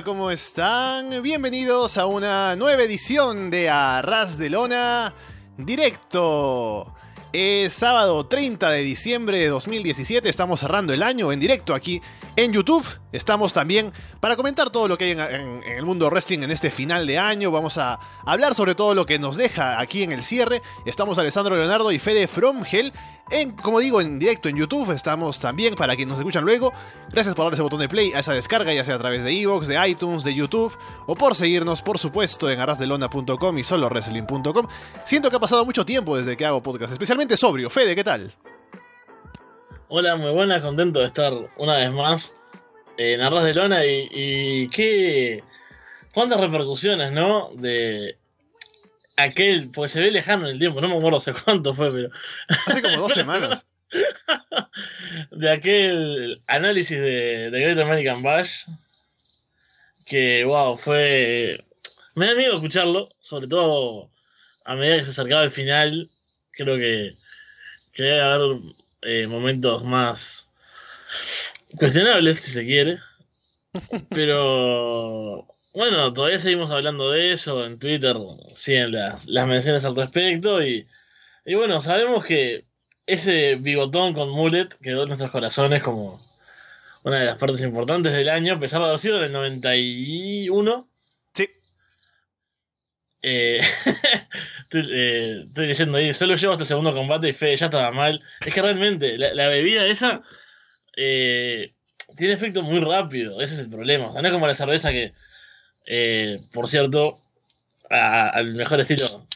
¿cómo están? Bienvenidos a una nueva edición de Arras de Lona Directo. Es sábado 30 de diciembre de 2017, estamos cerrando el año en directo aquí en YouTube. Estamos también para comentar todo lo que hay en, el mundo wrestling en este final de año. Vamos a hablar sobre todo lo que nos deja aquí en el cierre. Estamos Alessandro Leonardo y Fede From Hell en, como digo, en directo en YouTube. Estamos también para quienes nos escuchan luego. Gracias por darle ese botón de play a esa descarga, ya sea a través de Evox, de iTunes, de YouTube, o por seguirnos, por supuesto, en arrasdelona.com y solowrestling.com. Siento que ha pasado mucho tiempo desde que hago podcast, especialmente sobrio. Fede, ¿qué tal? Hola, muy buena, contento de estar una vez más en Arras de Lona y, y qué. cuántas repercusiones, ¿no? De aquel, pues se ve lejano en el tiempo, no me acuerdo hace cuánto fue, pero. Hace como dos semanas. de aquel análisis de, de Great American Bash. Que, wow, fue. Me da miedo escucharlo, sobre todo a medida que se acercaba el final. Creo que, que debe haber eh, momentos más cuestionables, si se quiere. Pero bueno, todavía seguimos hablando de eso. En Twitter siguen las, las menciones al respecto. Y, y, bueno, sabemos que ese bigotón con mullet quedó en nuestros corazones como una de las partes importantes del año, a pesar de haber sido del 91. Eh, eh, estoy, leyendo ahí, solo llevo hasta el segundo combate y fe, ya estaba mal. Es que realmente, la, bebida esa eh, tiene efecto muy rápido, ese es el problema. O sea, no es como la cerveza que eh, por cierto, al mejor estilo.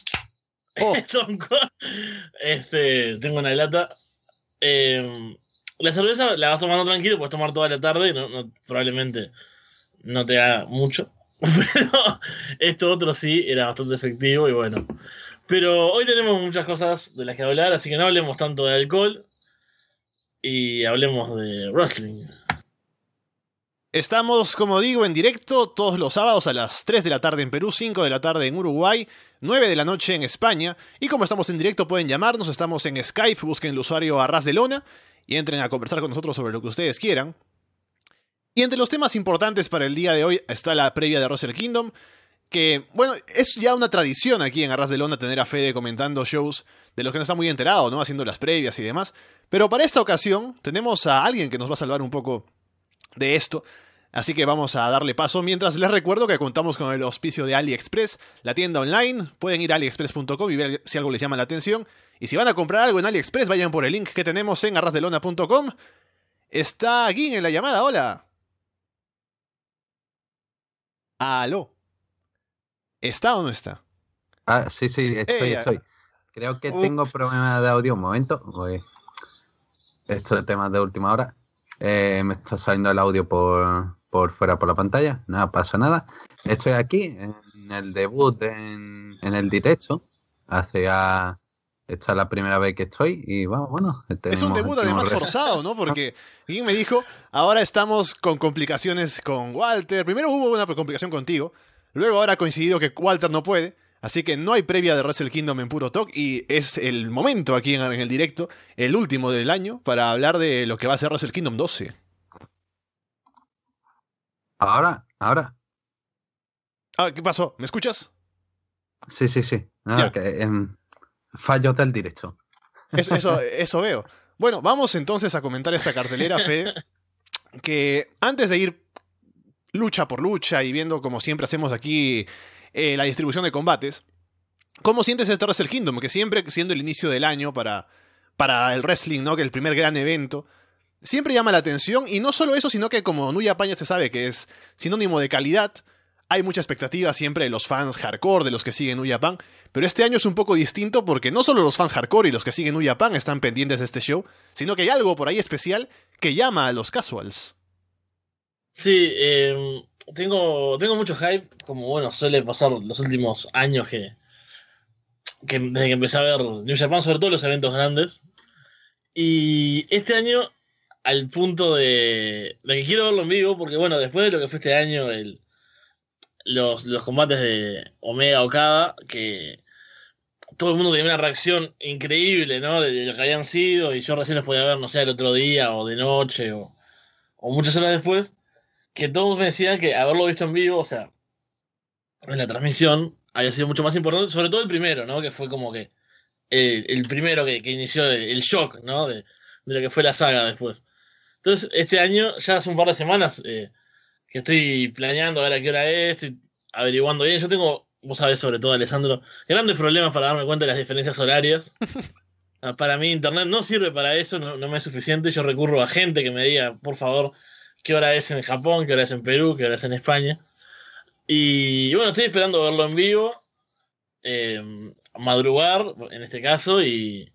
Oh. este, tengo una lata. Eh, la cerveza la vas tomando tranquilo, puedes tomar toda la tarde, no, probablemente no te haga mucho. Pero esto otro sí era bastante efectivo y bueno. Pero hoy tenemos muchas cosas de las que hablar, así que no hablemos tanto de alcohol y hablemos de wrestling. Estamos, como digo, en directo todos los sábados a las 3 de la tarde en Perú, 5 de la tarde en Uruguay, 9 de la noche en España. Y como estamos en directo pueden llamarnos, estamos en Skype, busquen el usuario Arras de Lona y entren a conversar con nosotros sobre lo que ustedes quieran. Y entre los temas importantes para el día de hoy está la previa de Russell Kingdom, que, bueno, es ya una tradición aquí en Arras de Lona tener a Fede comentando shows de los que no está muy enterado, ¿no? Haciendo las previas y demás. Pero para esta ocasión tenemos a alguien que nos va a salvar un poco de esto. Así que vamos a darle paso. Mientras les recuerdo que contamos con el auspicio de AliExpress, la tienda online. Pueden ir a aliexpress.com y ver si algo les llama la atención. Y si van a comprar algo en AliExpress, vayan por el link que tenemos en arrasdelona.com. Está Gin en la llamada, hola. Aló. ¿Está o no está? Ah, sí, sí, estoy, estoy. Creo que tengo problema de audio un momento. Esto es temas de última hora. Eh, me está saliendo el audio por, por fuera por la pantalla, nada, pasa nada. Estoy aquí en el debut en, el directo, hacia esta es la primera vez que estoy y vamos, bueno. Es un debut además forzado, ¿no? Porque alguien me dijo, ahora estamos con complicaciones con Walter. Primero hubo una complicación contigo, luego ahora ha coincidido que Walter no puede. Así que no hay previa de Wrestle Kingdom en Puro Talk y es el momento aquí en, el directo, el último del año, para hablar de lo que va a ser Wrestle Kingdom 12. Ahora, ahora. Ah, ¿qué pasó? ¿Me escuchas? Sí, sí, sí. Ah, em, fallo del directo. Eso, eso, veo. Bueno, vamos entonces a comentar esta cartelera, Fe. Que antes de ir lucha por lucha y viendo como siempre hacemos aquí eh, la distribución de combates, ¿cómo sientes este Wrestle Kingdom? Que siempre siendo el inicio del año para, para el wrestling, ¿no? Que el primer gran evento, siempre llama la atención y no solo eso, sino que como Nuya Paña se sabe que es sinónimo de calidad, hay mucha expectativa siempre de los fans hardcore, de los que siguen New Japan, pero este año es un poco distinto porque no solo los fans hardcore y los que siguen New Japan están pendientes de este show, sino que hay algo por ahí especial que llama a los casuals. Sí, em, tengo, tengo mucho hype, como bueno, suele pasar los últimos años que, que desde que empecé a ver New Japan, sobre todo los eventos grandes. Y este año al punto de, de, que quiero verlo en vivo, porque bueno, después de lo que fue este año, el, los, los combates de Omega Okada, que todo el mundo tenía una reacción increíble, ¿no? De, lo que habían sido, y yo recién los podía ver, no sé, el otro día, o de noche, o, o muchas horas después. que todos me decían que haberlo visto en vivo, o sea, en la transmisión, había sido mucho más importante, sobre todo el primero, ¿no? Que fue como que el, primero que, inició el, shock, ¿no? De, lo que fue la saga después. Entonces, este año, ya hace un par de semanas eh, que estoy planeando a ver a qué hora es, estoy averiguando bien. Yo tengo, vos sabés sobre todo, Alessandro, grandes problemas para darme cuenta de las diferencias horarias. Ah, para mí, Internet no sirve para eso, no, no me es suficiente. Yo recurro a gente que me diga, por favor, qué hora es en Japón, qué hora es en Perú, qué hora es en España. Y bueno, estoy esperando verlo en vivo, eh, madrugar en este caso, y,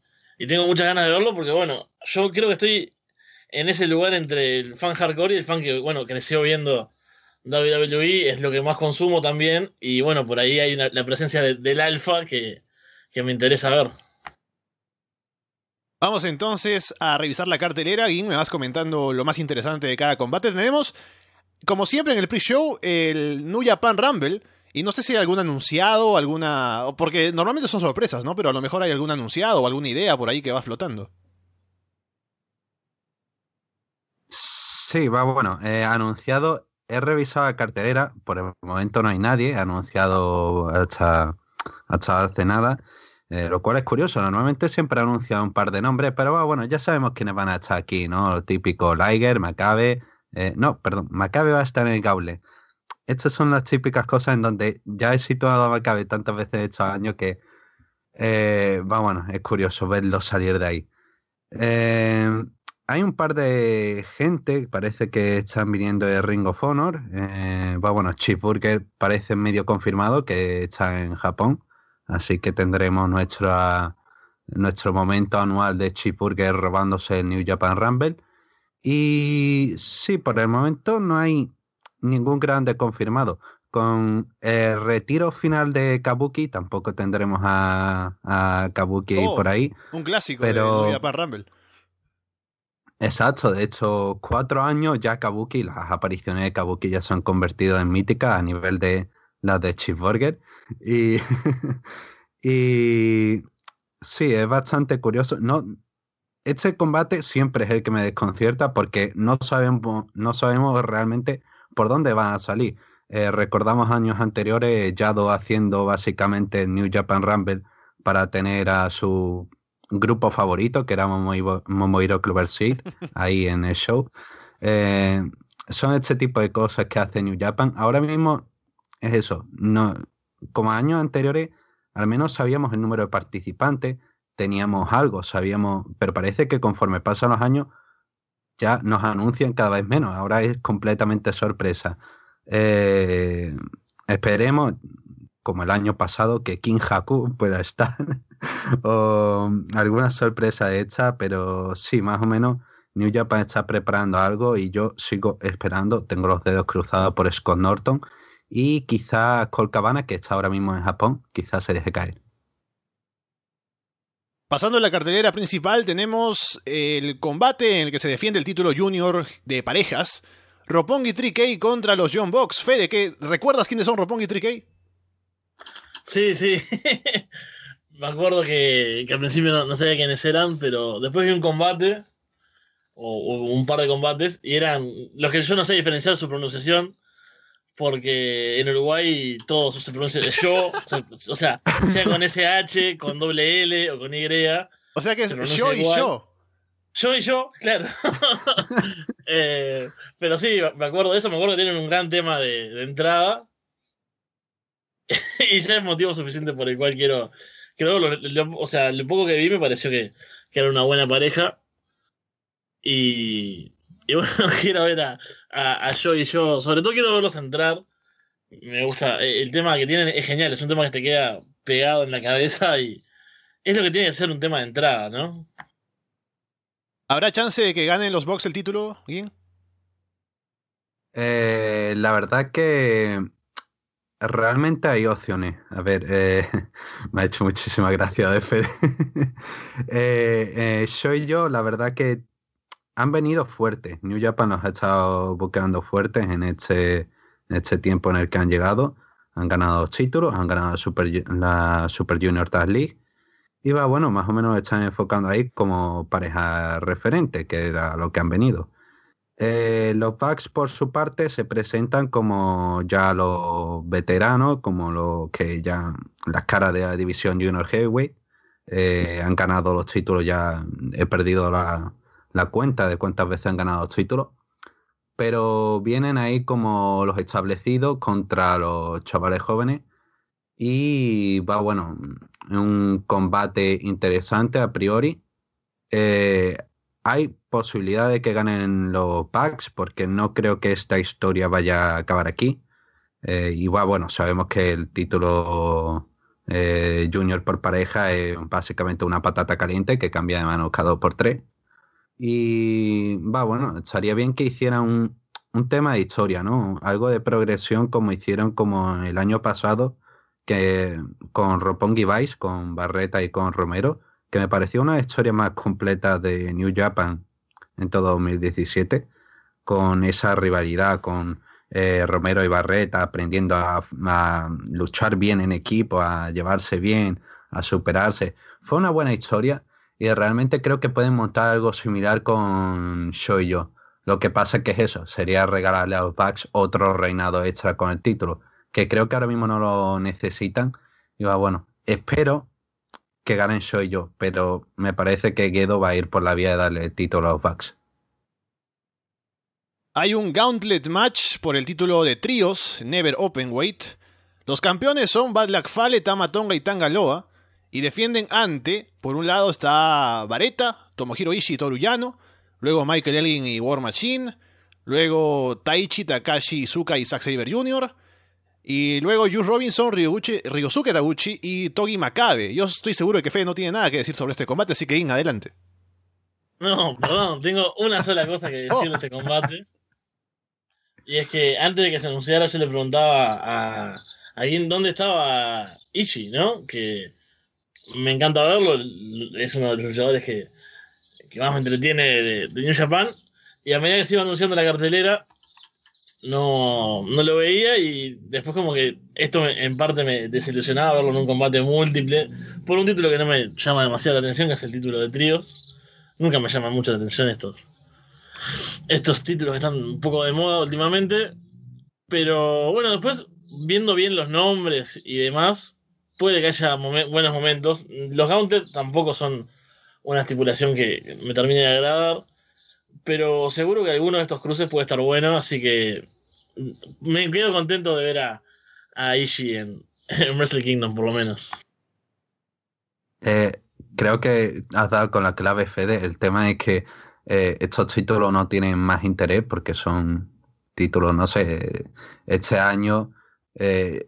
tengo muchas ganas de verlo porque, bueno, yo creo que estoy en ese lugar entre el fan hardcore y el fan que, bueno, creció viendo WWE, es lo que más consumo también, y bueno, por ahí hay la presencia del alfa que, que me interesa ver. Vamos entonces a revisar la cartelera. y me vas comentando lo más interesante de cada combate. Tenemos como siempre en el pre-show, el New Japan Rumble. Y no sé si hay algún anunciado, alguna. Porque normalmente son sorpresas, ¿no? Pero a lo mejor hay algún anunciado o alguna idea por ahí que va flotando. Sí, va bueno. Eh, anunciado, he revisado la cartelera. Por el momento no hay nadie. anunciado hasta, hasta hace nada. Eh, lo cual es curioso. Normalmente siempre ha anunciado un par de nombres, pero bueno, ya sabemos quiénes van a estar aquí, ¿no? Lo típico Liger, Macabe. Eh, no, perdón, Macabe va a estar en el Gaule. Estas son las típicas cosas en donde ya he situado a Macabe tantas veces estos años que eh, va, bueno, es curioso verlo salir de ahí. Eh, hay un par de gente, parece que están viniendo de Ring of Honor. va, bueno, Chip Burger parece medio confirmado que está en Japón. Así que tendremos nuestro, nuestro momento anual de Chip Burger robándose el New Japan Rumble. Y sí, por el momento no hay ningún grande confirmado. Con el retiro final de Kabuki, tampoco tendremos a, Kabuki oh, por ahí. Un clásico pero... de Japan Rumble. Exacto, de hecho, cuatro años ya Kabuki, las apariciones de Kabuki ya se han convertido en míticas a nivel de las de Cheeseburger. Y, y sí, es bastante curioso. No, este combate siempre es el que me desconcierta porque no sabemos, no sabemos realmente por dónde van a salir. Eh, recordamos años anteriores Yado haciendo básicamente el New Japan Rumble para tener a su grupo favorito, que era Momohiro Clover Seed, ahí en el show. Eh, son este tipo de cosas que hace New Japan. Ahora mismo es eso. No, como años anteriores, al menos sabíamos el número de participantes, teníamos algo, sabíamos, pero parece que conforme pasan los años ya nos anuncian cada vez menos, ahora es completamente sorpresa. Eh, esperemos, como el año pasado, que King Haku pueda estar o alguna sorpresa hecha, pero sí, más o menos New Japan está preparando algo y yo sigo esperando, tengo los dedos cruzados por Scott Norton y quizá Colt Cabana, que está ahora mismo en Japón, quizás se deje caer. Pasando a la cartelera principal tenemos el combate en el que se defiende el título junior de parejas. Roppongi 3K contra los John Box. Fede, ¿qué, ¿recuerdas quiénes son Roppongi 3K? Sí, sí. Me acuerdo que, al principio no, sabía quiénes eran, pero después de un combate, o, un par de combates, y eran los que yo no sé diferenciar su pronunciación, porque en Uruguay todo se pronuncia yo, o sea, sea con SH, con doble L o con Y. O sea que es yo y yo. Yo y yo, claro. Eh, pero sí, me acuerdo de eso, me acuerdo que tienen un gran tema de, entrada. y ya es motivo suficiente por el cual quiero. Creo, o sea, lo poco que vi me pareció que, que era una buena pareja. Y, y bueno, quiero ver a, a, yo y yo, sobre todo quiero verlos entrar. Me gusta, eh, el tema que tienen es genial, es un tema que te queda pegado en la cabeza y es lo que tiene que ser un tema de entrada, ¿no? ¿Habrá chance de que ganen los Bucks el título, Guin? Eh, la verdad que realmente hay opciones. A ver, eh, me ha hecho muchísima gracia de Fede. eh, yo y yo, la verdad que han venido fuertes. New Japan los ha estado buqueando fuertes en este, este tiempo en el que han llegado. Han ganado títulos, han ganado la Super Junior Tag League. Y va, bueno, más o menos están enfocando ahí como pareja referente, que era lo que han venido. Eh, los Bucks, por su parte, se presentan como ya los veteranos, como los que ya las caras de la división Junior Heavyweight. Eh, han ganado los títulos ya, he perdido la, cuenta de cuántas veces han ganado los títulos. Pero vienen ahí como los establecidos contra los chavales jóvenes. Y va, bueno, un combate interesante a priori. Eh, hay posibilidad de que ganen los packs porque no creo que esta historia vaya a acabar aquí. Eh, y bueno, sabemos que el título eh, junior por pareja es básicamente una patata caliente que cambia de mano cada dos por tres. Y va, bueno, estaría bien que hicieran un, un, tema de historia, ¿no? Algo de progresión como hicieron como el año pasado que con Roppongi Vice, con Barreta y con Romero, que me pareció una historia más completa de New Japan en todo 2017, con esa rivalidad con eh, Romero y Barreta, aprendiendo a, luchar bien en equipo, a llevarse bien, a superarse. Fue una buena historia y realmente creo que pueden montar algo similar con Shoyo. Lo que pasa que es eso, sería regalarle a los Bucks otro reinado extra con el título, que creo que ahora mismo no lo necesitan. Y va, bueno, espero que ganen soy yo, pero me parece que Gedo va a ir por la vía de darle el título a los Bucks. Hay un Gauntlet match por el título de tríos, Never Open Weight. Los campeones son Bad Luck Fale, Tamatonga y Tangaloa. Y defienden ante, por un lado está Vareta, Tomohiro Ishii y Toruyano. Luego Michael Elgin y War Machine. Luego Taichi, Takashi, Izuka y Zack Saber Jr. Y luego Juice Robinson, Ryosuke Taguchi y Togi Makabe. Yo estoy seguro de que Fede no tiene nada que decir sobre este combate, así que in, adelante. No, perdón, tengo una sola cosa que decir de este combate. Y es que antes de que se anunciara yo le preguntaba a alguien dónde estaba Ichi, ¿no? Que me encanta verlo, es uno de los luchadores que, más me entretiene de, de New Japan. Y a medida que se iba anunciando la cartelera, no, no lo veía y después como que esto en parte me desilusionaba verlo en un combate múltiple por un título que no me llama demasiado la atención, que es el título de tríos. Nunca me llama mucho la atención estos, estos títulos que están un poco de moda últimamente. Pero bueno, después viendo bien los nombres y demás, puede que haya buenos momentos. Los Gauntlet tampoco son una estipulación que me termine de agradar pero seguro que alguno de estos cruces puede estar bueno, así que me quedo contento de ver a, a Ishii en, Wrestle Kingdom, por lo menos. Eh, creo que has dado con la clave, Fede. El tema es que eh, estos títulos no tienen más interés porque son títulos, no sé, este año eh,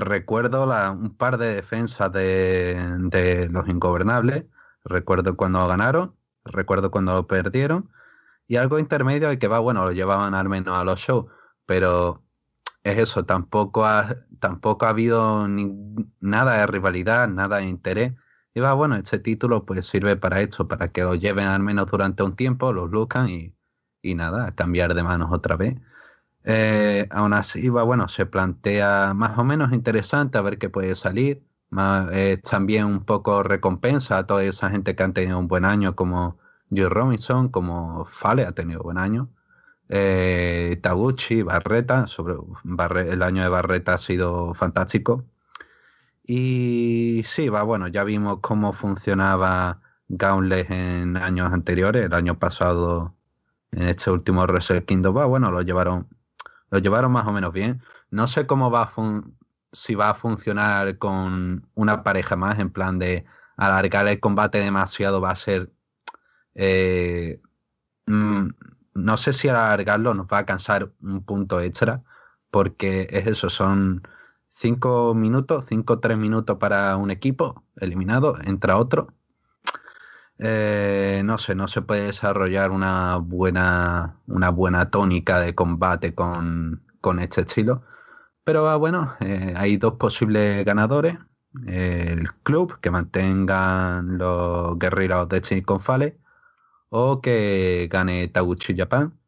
recuerdo un par de defensas de, de los ingobernables, recuerdo cuando ganaron recuerdo cuando perdieron. Y algo intermedio y que va, bueno, lo llevaban al menos a los shows, pero es eso, tampoco ha, tampoco ha habido ni, nada de rivalidad, nada de interés. Y va, bueno, este título pues sirve para esto, para que lo lleven al menos durante un tiempo, los buscan y, y nada, cambiar de manos otra vez. Eh, aún así, va, bueno, se plantea más o menos interesante a ver qué puede salir. Más, también un poco recompensa a toda esa gente que han tenido un buen año, como Joe Robinson, como Fale ha tenido buen año. Eh, Taguchi, Barreta, sobre el año de Barreta ha sido fantástico. Y sí, va, bueno, ya vimos cómo funcionaba Gauntlet en años anteriores, el año pasado, en este último Wrestle Kingdom, va, bueno, lo llevaron, lo llevaron más o menos bien. No sé cómo va a si va a funcionar con una pareja más, en plan de alargar el combate demasiado va a ser... Eh, mm, no sé si alargarlo nos va a cansar un punto extra, porque es eso, son cinco minutos, cinco tres minutos para un equipo eliminado, entra otro. Eh, no sé, no se puede desarrollar una buena, una buena tónica de combate con, con este estilo. Pero ah, bueno, eh, hay dos posibles ganadores. el club, que mantengan los guerreros de Silicon Valley, o que gane Taguchi Japan.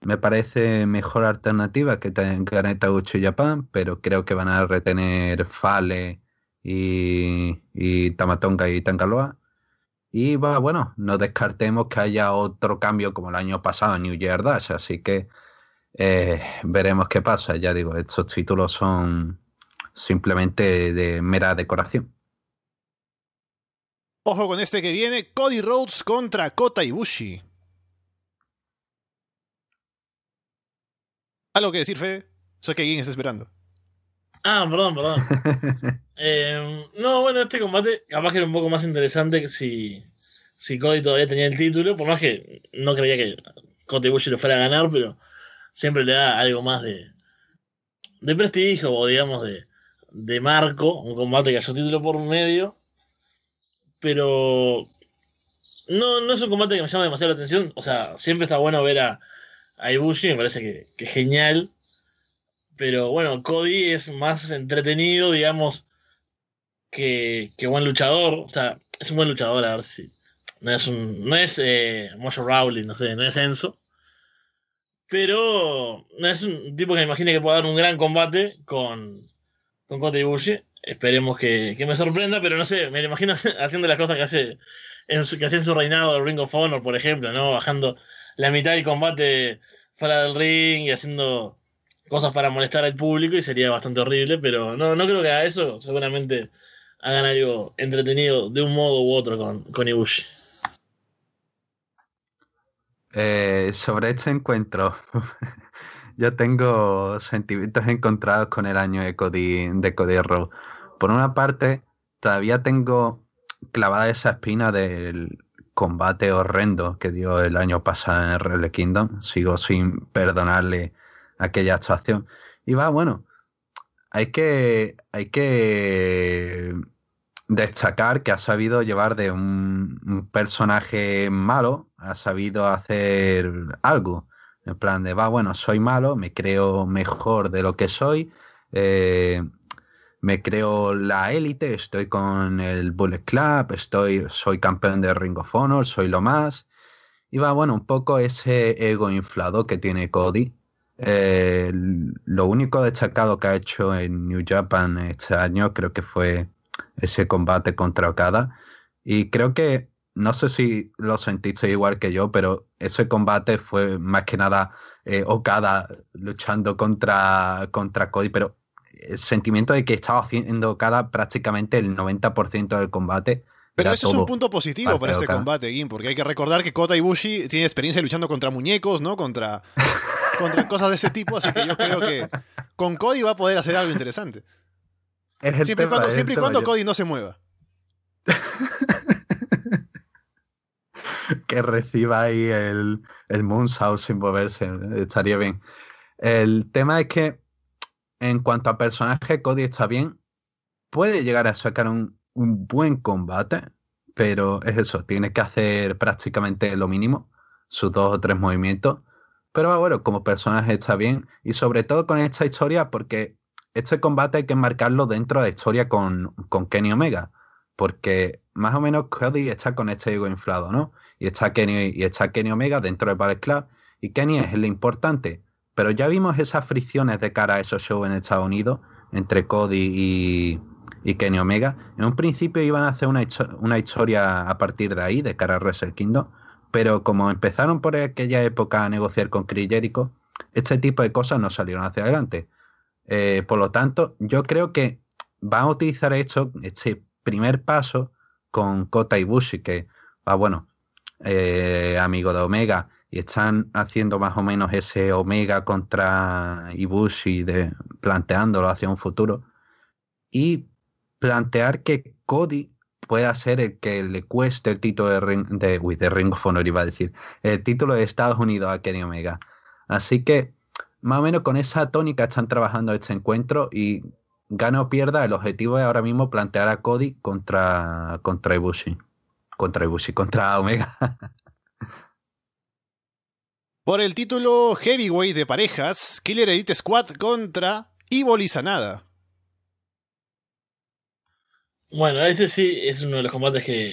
Me parece mejor alternativa que gane Taguchi Japan, pero creo que van a retener Fale y, y Tamatonga y Tangaloa. Y va, bueno, no descartemos que haya otro cambio como el año pasado en New Year Dash, así que eh, veremos qué pasa. Ya digo, estos títulos son simplemente de mera decoración. Ojo con este que viene, Cody Rhodes contra Kota Ibushi. ¿Algo que decir, Fede? Sé que alguien está esperando. Ah, perdón, perdón. Em, no, bueno, este combate capaz que era un poco más interesante que si, si Cody todavía tenía el título, por más que no creía que Kota Ibushi lo fuera a ganar, pero siempre le da algo más de, de prestigio o digamos de, de marco, un combate que haya título por medio, pero no, no es un combate que me llama demasiado la atención, o sea, siempre está bueno ver a, a Ibushi, me parece que, que genial, pero bueno, Cody es más entretenido, digamos, que, que, buen luchador, o sea, es un buen luchador, a ver si... No es, un, no es eh, Mojo Rowley, no sé, no es Enzo, pero no es un tipo que me imagine que pueda dar un gran combate con, con Kota Ibushi. Esperemos que, que, me sorprenda, pero no sé, me lo imagino haciendo las cosas que hace en su, que hacía en su reinado de Ring of Honor, por ejemplo, ¿no? Bajando la mitad del combate fuera del ring y haciendo cosas para molestar al público y sería bastante horrible, pero no, no creo que haga eso. Seguramente hagan algo entretenido de un modo u otro con, con Ibushi. Eh, sobre este encuentro, yo tengo sentimientos encontrados con el año de Cody, de Por una parte, todavía tengo clavada esa espina del combate horrendo que dio el año pasado en el Rebel Kingdom. Sigo sin perdonarle aquella actuación. Y va, bueno, hay que, hay que destacar que ha sabido llevar de un, personaje malo, ha sabido hacer algo. En plan de, va, bueno, soy malo, me creo mejor de lo que soy, eh, me creo la élite, estoy con el Bullet Club, estoy, soy campeón de Ring of Honor, soy lo más. Y va, bueno, un poco ese ego inflado que tiene Cody. Eh, lo único destacado que ha hecho en New Japan este año creo que fue ese combate contra Okada. Y creo que, no sé si lo sentiste igual que yo, pero ese combate fue más que nada eh, Okada luchando contra, contra Cody, pero el sentimiento de que estaba haciendo Okada prácticamente el 90% del combate. Pero eso es un punto positivo para este combate, Gim, porque hay que recordar que Kota Ibushi tiene experiencia luchando contra muñecos, ¿no? Contra, contra cosas de ese tipo, así que yo creo que con Cody va a poder hacer algo interesante siempre, y cuando, Cody no se mueva. que reciba ahí el, el Moonsault sin moverse, estaría bien. El tema es que, en cuanto a personaje, Cody está bien. Puede llegar a sacar un, un buen combate, pero es eso, tiene que hacer prácticamente lo mínimo, sus dos o tres movimientos. Pero bueno, como personaje está bien. Y sobre todo con esta historia, porque este combate hay que marcarlo dentro de la historia con, Kenny Omega, porque más o menos Cody está con este ego inflado, ¿no? Y está Kenny, y está Kenny Omega dentro del Ballet Club, y Kenny es lo importante. Pero ya vimos esas fricciones de cara a esos shows en Estados Unidos entre Cody y, Kenny Omega. En un principio iban a hacer una, una historia a partir de ahí, de cara a Wrestle Kingdom, pero como empezaron por aquella época a negociar con Chris Jericho, este tipo de cosas no salieron hacia adelante. Eh, por lo tanto, yo creo que van a utilizar esto, este primer paso con Kota Ibushi, que va, bueno, eh, amigo de Omega, y están haciendo más o menos ese Omega contra Ibushi, de, planteándolo hacia un futuro, y plantear que Cody pueda ser el que le cueste el título de Ring, de, de Ring of Honor, iba a decir, el título de Estados Unidos a Kenny Omega. Así que más o menos con esa tónica están trabajando este encuentro y gana o pierda, el objetivo es ahora mismo plantear a Cody contra, contra Ibushi. Contra Ibushi, contra Omega. Por el título Heavyweight de parejas, Killer Elite Squad contra Ivo Sanada. Bueno, este sí es uno de los combates que,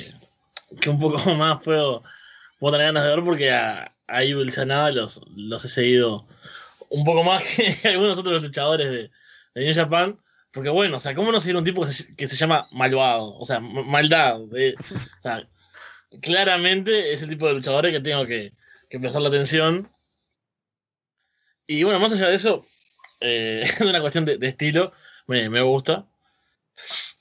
que un poco más puedo, puedo tener ganas de ver porque a, a Ivo Sanada los, los he seguido un poco más que algunos otros luchadores de, New Japan. Porque bueno, o sea, ¿cómo no seguir un tipo que se, llama malvado? O sea, maldad. o sea, claramente es el tipo de luchadores que tengo que, que prestar la atención. Y bueno, más allá de eso, eh, es una cuestión de, estilo, me, me, gusta.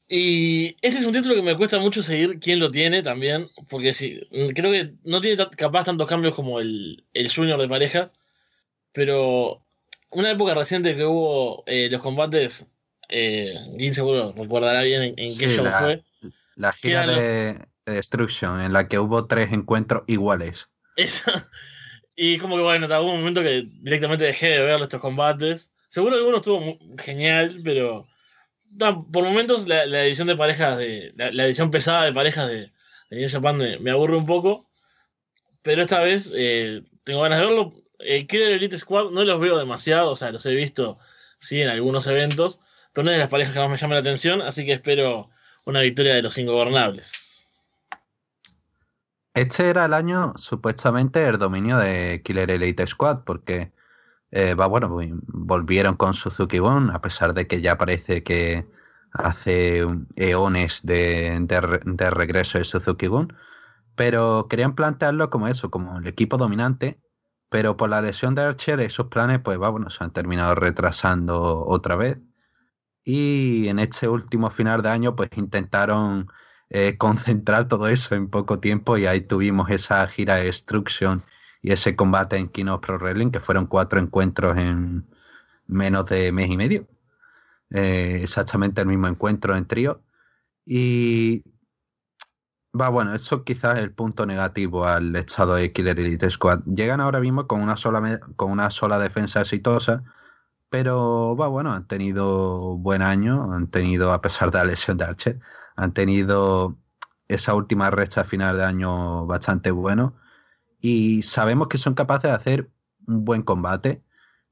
Y este es un título que me cuesta mucho seguir quién lo tiene también, porque sí, creo que no tiene capaz tantos cambios como el, el Junior de parejas, pero una época reciente que hubo eh, los combates, eh, seguro recordará bien en, qué show fue. La gira de, Destruction, en la que hubo tres encuentros iguales. Y como que bueno, hubo un momento que directamente dejé de ver estos combates. Seguro que uno estuvo genial, pero por momentos la, edición de parejas de. La, edición pesada de parejas de, de New Japan me, aburre un poco. Pero esta vez eh, tengo ganas de verlo. Eh, Killer Elite Squad no los veo demasiado, o sea, los he visto sí en algunos eventos, pero es de las parejas que más me llama la atención, así que espero una victoria de los ingobernables. Este era el año, supuestamente, el dominio de Killer Elite Squad, porque eh, va, bueno, volvieron con Suzuki Gun, a pesar de que ya parece que hace eones de, de regreso de Suzuki Gun, pero querían plantearlo como eso, como el equipo dominante pero por la lesión de Archer, esos planes, pues va, bueno, se han terminado retrasando otra vez. Y en este último final de año, pues intentaron eh, concentrar todo eso en poco tiempo y ahí tuvimos esa gira de Destruction y ese combate en Kino Pro Wrestling, que fueron cuatro encuentros en menos de mes y medio. Eh, exactamente el mismo encuentro en trío. Y Va, bueno, eso quizás es el punto negativo al estado de Killer Elite Squad. Llegan ahora mismo con una sola, con una sola defensa exitosa, pero va, bueno, han tenido buen año, han tenido, a pesar de la lesión de Archer, han tenido esa última recta final de año bastante bueno. Y sabemos que son capaces de hacer un buen combate.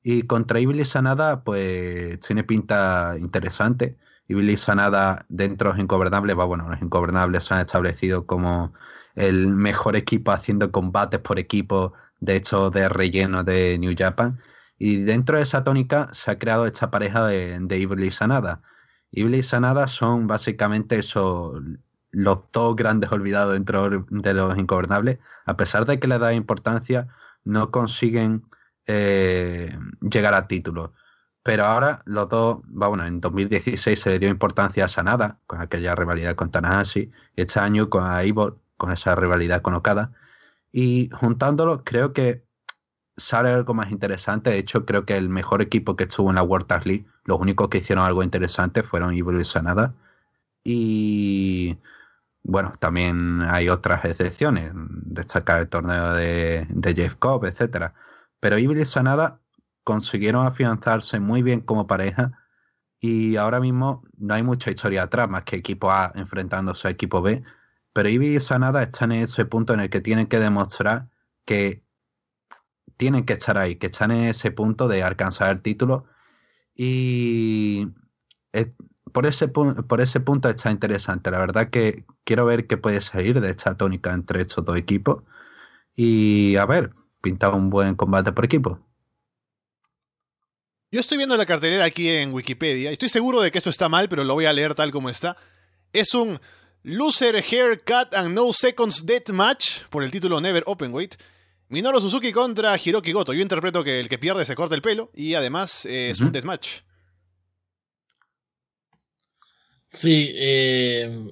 Y contra Iblis Sanada pues tiene pinta interesante. Billy Sanada dentro de los ingobernables, va, bueno, los ingobernables se han establecido como el mejor equipo haciendo combates por equipo, de hecho, de relleno de New Japan. Y dentro de esa tónica se ha creado esta pareja de, de y Sanada. Evil y Sanada son básicamente esos, los dos grandes olvidados dentro de los ingobernables. A pesar de que le da importancia, no consiguen eh, llegar a títulos. Pero ahora los dos, bueno, en 2016 se le dio importancia a Sanada, con aquella rivalidad con Tanahashi, y este año con Ivor, con esa rivalidad con Okada. Y juntándolos, creo que sale algo más interesante. De hecho, creo que el mejor equipo que estuvo en la World Tag League, los únicos que hicieron algo interesante fueron Ivor y Sanada. Y bueno, también hay otras excepciones, destacar el torneo de, Jeff Cobb, etcétera. Pero Ivor y Sanada consiguieron afianzarse muy bien como pareja y ahora mismo no hay mucha historia atrás, más que equipo A enfrentándose a equipo B, pero Ivy y Sanada están en ese punto en el que tienen que demostrar que tienen que estar ahí, que están en ese punto de alcanzar el título y por ese, por ese punto está interesante. La verdad que quiero ver qué puede salir de esta tónica entre estos dos equipos y a ver, pinta un buen combate por equipo. Yo estoy viendo la cartelera aquí en Wikipedia. Estoy seguro de que esto está mal, pero lo voy a leer tal como está. Es un Loser Haircut and No Seconds Death Match por el título Never Openweight. Minoru Suzuki contra Hiroki Goto. Yo interpreto que el que pierde se corta el pelo y además eh, es un deathmatch. Sí, eh,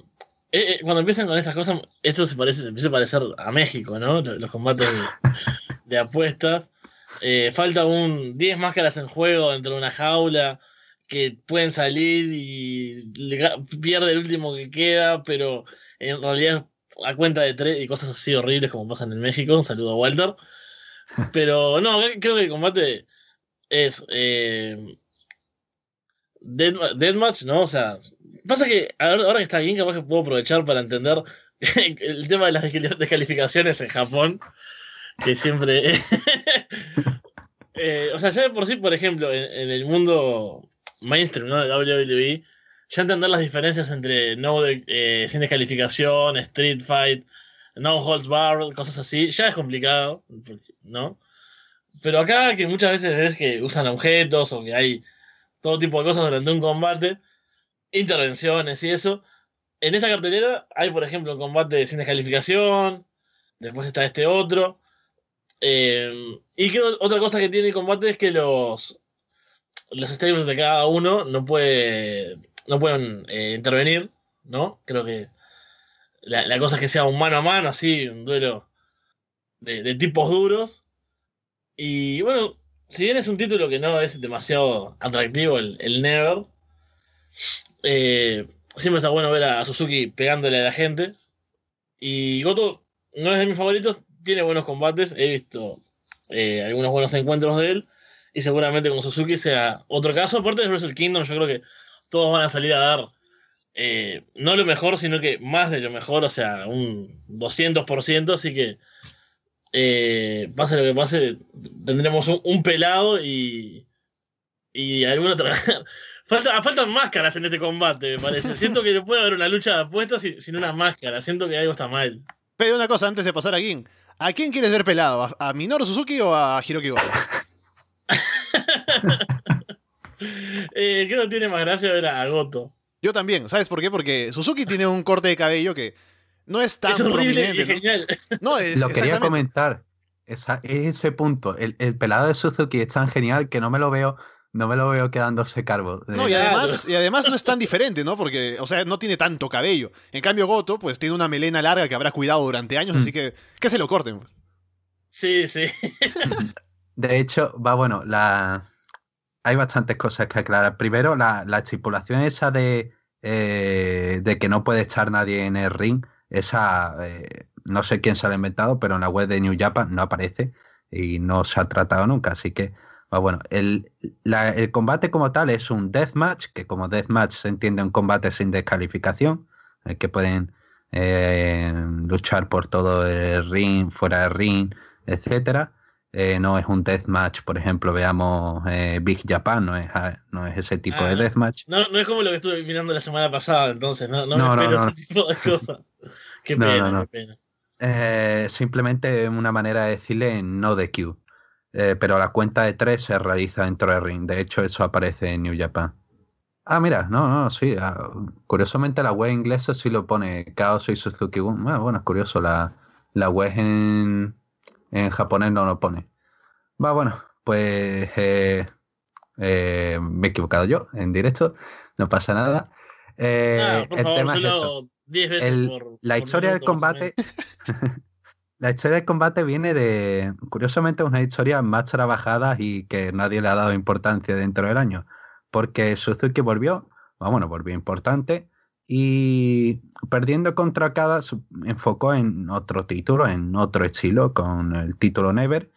eh, cuando empiezan con estas cosas, esto se parece, se empieza a parecer a México, ¿no? Los combates de apuestas. Eh, falta un 10 máscaras en juego dentro de una jaula que pueden salir y pierde el último que queda, pero en realidad a cuenta de tres y cosas así horribles como pasan en México. Un saludo a Walter. Pero no, creo que el combate es eh, Deathmatch, ¿no? O sea, pasa que ahora que está bien, capaz que puedo aprovechar para entender el tema de las descalificaciones en Japón que siempre. Eh, o sea, ya de por sí, por ejemplo, en, el mundo mainstream ¿no? de WWE, ya entender las diferencias entre no de, eh, sin descalificación, street fight, no holds bar, cosas así, ya es complicado, ¿no? Pero acá que muchas veces ves que usan objetos o que hay todo tipo de cosas durante un combate, intervenciones y eso, en esta cartelera hay, por ejemplo, combate sin descalificación. Después está este otro. Eh, y creo otra cosa que tiene el combate es que los, los stables de cada uno no, puede, no pueden eh, intervenir, ¿no? Creo que la, cosa es que sea un mano a mano, así, un duelo de, tipos duros. Y bueno, si bien es un título que no es demasiado atractivo, el, Never, eh, siempre está bueno ver a Suzuki pegándole a la gente. Y Goto no es de mis favoritos, tiene buenos combates, he visto eh, algunos buenos encuentros de él. Y seguramente con Suzuki sea otro caso. Aparte de Wrestle Kingdom, yo creo que todos van a salir a dar eh, no lo mejor, sino que más de lo mejor, o sea, un 200%. Así que eh, pase lo que pase, tendremos un, pelado y, y alguna otra. Falta, faltan máscaras en este combate, me parece. Siento que no puede haber una lucha de apuestas sin, unas máscaras. Siento que algo está mal. Pero una cosa antes de pasar a King. ¿A quién quieres ver pelado? ¿A, Minoru Suzuki o a Hiroki Goto? eh, creo que tiene más gracia ver a Goto. Yo también. ¿Sabes por qué? Porque Suzuki tiene un corte de cabello que no es tan es horrible y genial. No, es, Lo quería comentar. ese punto. El, el pelado de Suzuki es tan genial que no me lo veo no me lo veo quedándose carbo. No, y además, y además no es tan diferente, ¿no? Porque, o sea, no tiene tanto cabello. En cambio, Goto, pues tiene una melena larga que habrá cuidado durante años, así mm. que que se lo corten. Pues. Sí, sí. De hecho, va bueno, la... hay bastantes cosas que aclarar. Primero, la, la estipulación esa de, eh, de que no puede estar nadie en el ring, esa eh, no sé quién se la ha inventado, pero en la web de New Japan no aparece y no se ha tratado nunca, así que Ah, bueno, el, el, combate como tal es un deathmatch, que como deathmatch se entiende un combate sin descalificación, que pueden eh, luchar por todo el ring, fuera del ring, etcétera. Eh, no es un deathmatch, por ejemplo, veamos eh, Big Japan, no es, ah, no es ese tipo de ah, deathmatch. No, no es como lo que estuve mirando la semana pasada, entonces, no, no, me espero ese tipo de cosas. qué pena, qué pena. simplemente una manera de decirle no de Q. Eh, pero la cuenta de tres se realiza dentro de Ring. De hecho, eso aparece en New Japan. Ah, mira, no, no, sí. Ah, curiosamente la web inglesa sí lo pone Chaos y Suzuki Bueno, bueno, es curioso, la, la web en, en japonés no lo pone. Va, bueno, pues eh, eh, me he equivocado yo en directo, no pasa nada. el tema es eso. la historia del combate La historia del combate viene de, curiosamente, una historia más trabajada y que nadie le ha dado importancia dentro del año. Porque Suzuki volvió, bueno, volvió importante y perdiendo contra Kada enfocó en otro título, en otro estilo, con el título Never.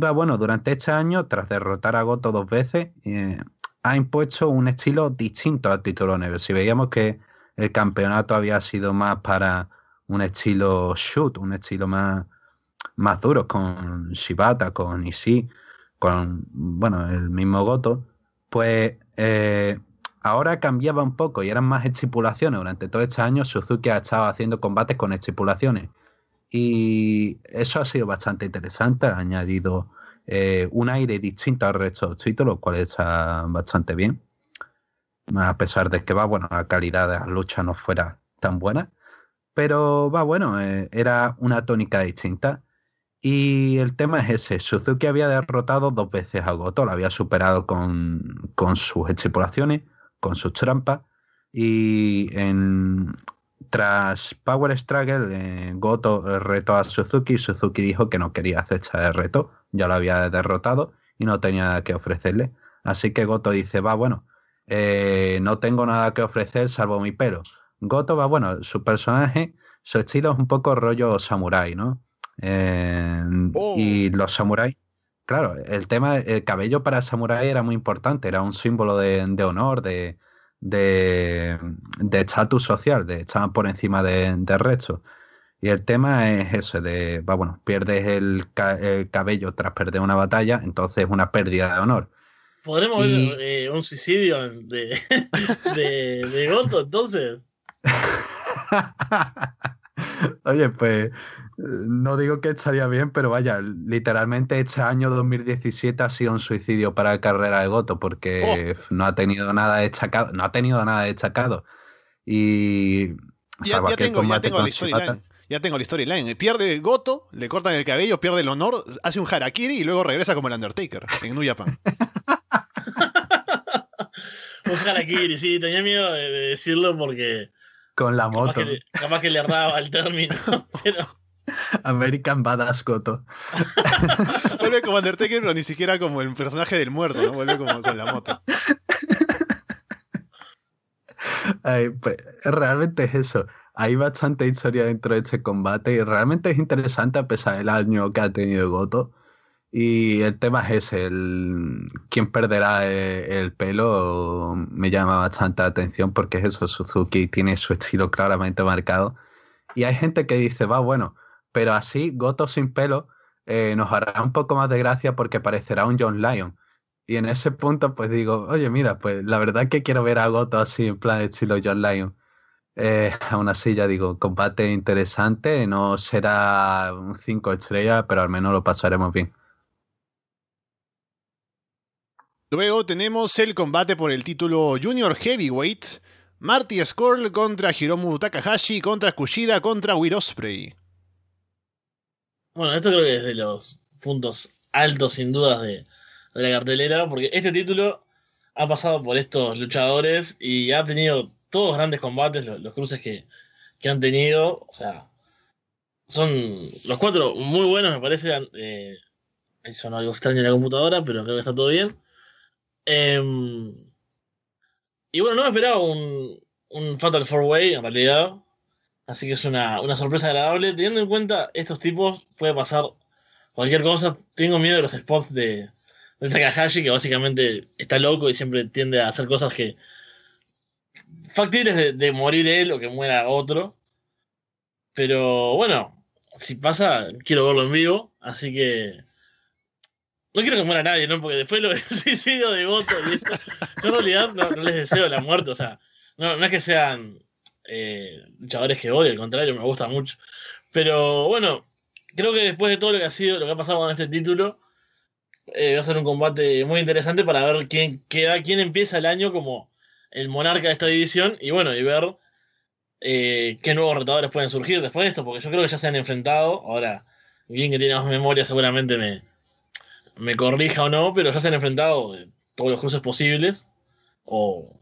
Va, bueno, durante este año, tras derrotar a Goto dos veces, eh, ha impuesto un estilo distinto al título Never. Si veíamos que el campeonato había sido más para un estilo shoot, un estilo más, más duro, con Shibata, con Ishii, con, bueno, el mismo Goto, pues eh, ahora cambiaba un poco y eran más estipulaciones. Durante todo este año Suzuki ha estado haciendo combates con estipulaciones. Y eso ha sido bastante interesante, ha añadido eh, un aire distinto al resto de los títulos, lo cual está bastante bien. A pesar de que va, bueno, la calidad de las luchas no fuera tan buena. Pero va, bueno, eh, era una tónica distinta. Y el tema es ese, Suzuki había derrotado dos veces a Goto, lo había superado con, sus estipulaciones, con sus trampas, y en, tras Power Struggle, eh, Goto retó a Suzuki, Suzuki dijo que no quería aceptar el reto, ya lo había derrotado y no tenía nada que ofrecerle. Así que Goto dice, va, bueno, eh, no tengo nada que ofrecer salvo mi pelo. Goto va, bueno, su personaje, su estilo es un poco rollo samurai, ¿no? Eh, y oh. los samuráis, claro, el tema, el cabello para samurai era muy importante, era un símbolo de, honor, de de estatus social, de estar por encima de, del resto. Y el tema es ese de, va, bueno, pierdes el, cabello tras perder una batalla, entonces es una pérdida de honor. ¿Podremos ver eh, un suicidio de, de, de Goto entonces? Oye, pues no digo que estaría bien, pero vaya, literalmente este año 2017 ha sido un suicidio para la carrera de Goto porque oh. no ha tenido nada destacado, no ha tenido nada destacado. Y ya, tengo, ya tengo la storyline. Ya tengo la storyline. Pierde Goto, le cortan el cabello, pierde el honor, hace un harakiri y luego regresa como el Undertaker en New Japan. un harakiri, sí, tenía miedo de decirlo porque. Con la moto. Capaz que le, erraba el término, pero. American Badass Goto. Vuelve como Undertaker, pero ni siquiera como el personaje del muerto, ¿no? Vuelve como con la moto. Pues, realmente es eso. Hay bastante historia dentro de este combate y realmente es interesante a pesar del año que ha tenido Goto. Y el tema es ese, el quién perderá e, el, pelo me llama bastante la atención porque es eso, Suzuki tiene su estilo claramente marcado. Y hay gente que dice, va, bueno, pero así Goto sin pelo eh, nos hará un poco más de gracia porque parecerá un John Lyon. Y en ese punto, pues digo, oye, mira, pues la verdad que quiero ver a Goto así, en plan estilo John Lyon. Eh, aún así, ya digo, combate interesante, no será un 5 estrellas, pero al menos lo pasaremos bien. Luego tenemos el combate por el título Junior Heavyweight. Marty Skrull contra Hiromu Takahashi contra Kushida contra Will Ospreay. Bueno, esto creo que es de los puntos altos sin dudas de, la cartelera, porque este título ha pasado por estos luchadores y ha tenido todos grandes combates, los, cruces que, han tenido, o sea, son los cuatro muy buenos, me parece. Eh, sonó algo extraño en la computadora, pero creo que está todo bien. Em, y bueno, no me esperaba un, un Fatal Four Way en realidad. Así que es una, una, sorpresa agradable. Teniendo en cuenta estos tipos, puede pasar cualquier cosa. Tengo miedo de los spots de, Takahashi, que básicamente está loco y siempre tiende a hacer cosas que. factibles de, morir él o que muera otro. Pero bueno, si pasa, quiero verlo en vivo, así que. No quiero que muera nadie, ¿no? Porque después lo suicidio de voto en realidad no, les deseo la muerte, o sea, no, es que sean eh, luchadores que odio, al contrario, me gusta mucho. Pero bueno, creo que después de todo lo que ha sido, lo que ha pasado con este título, eh, va a ser un combate muy interesante para ver quién queda, quién empieza el año como el monarca de esta división y bueno, y ver eh, qué nuevos retadores pueden surgir después de esto, porque yo creo que ya se han enfrentado. Ahora, bien que tiene más memoria, seguramente me, me corrija o no, pero ya se han enfrentado todos los cruces posibles, o,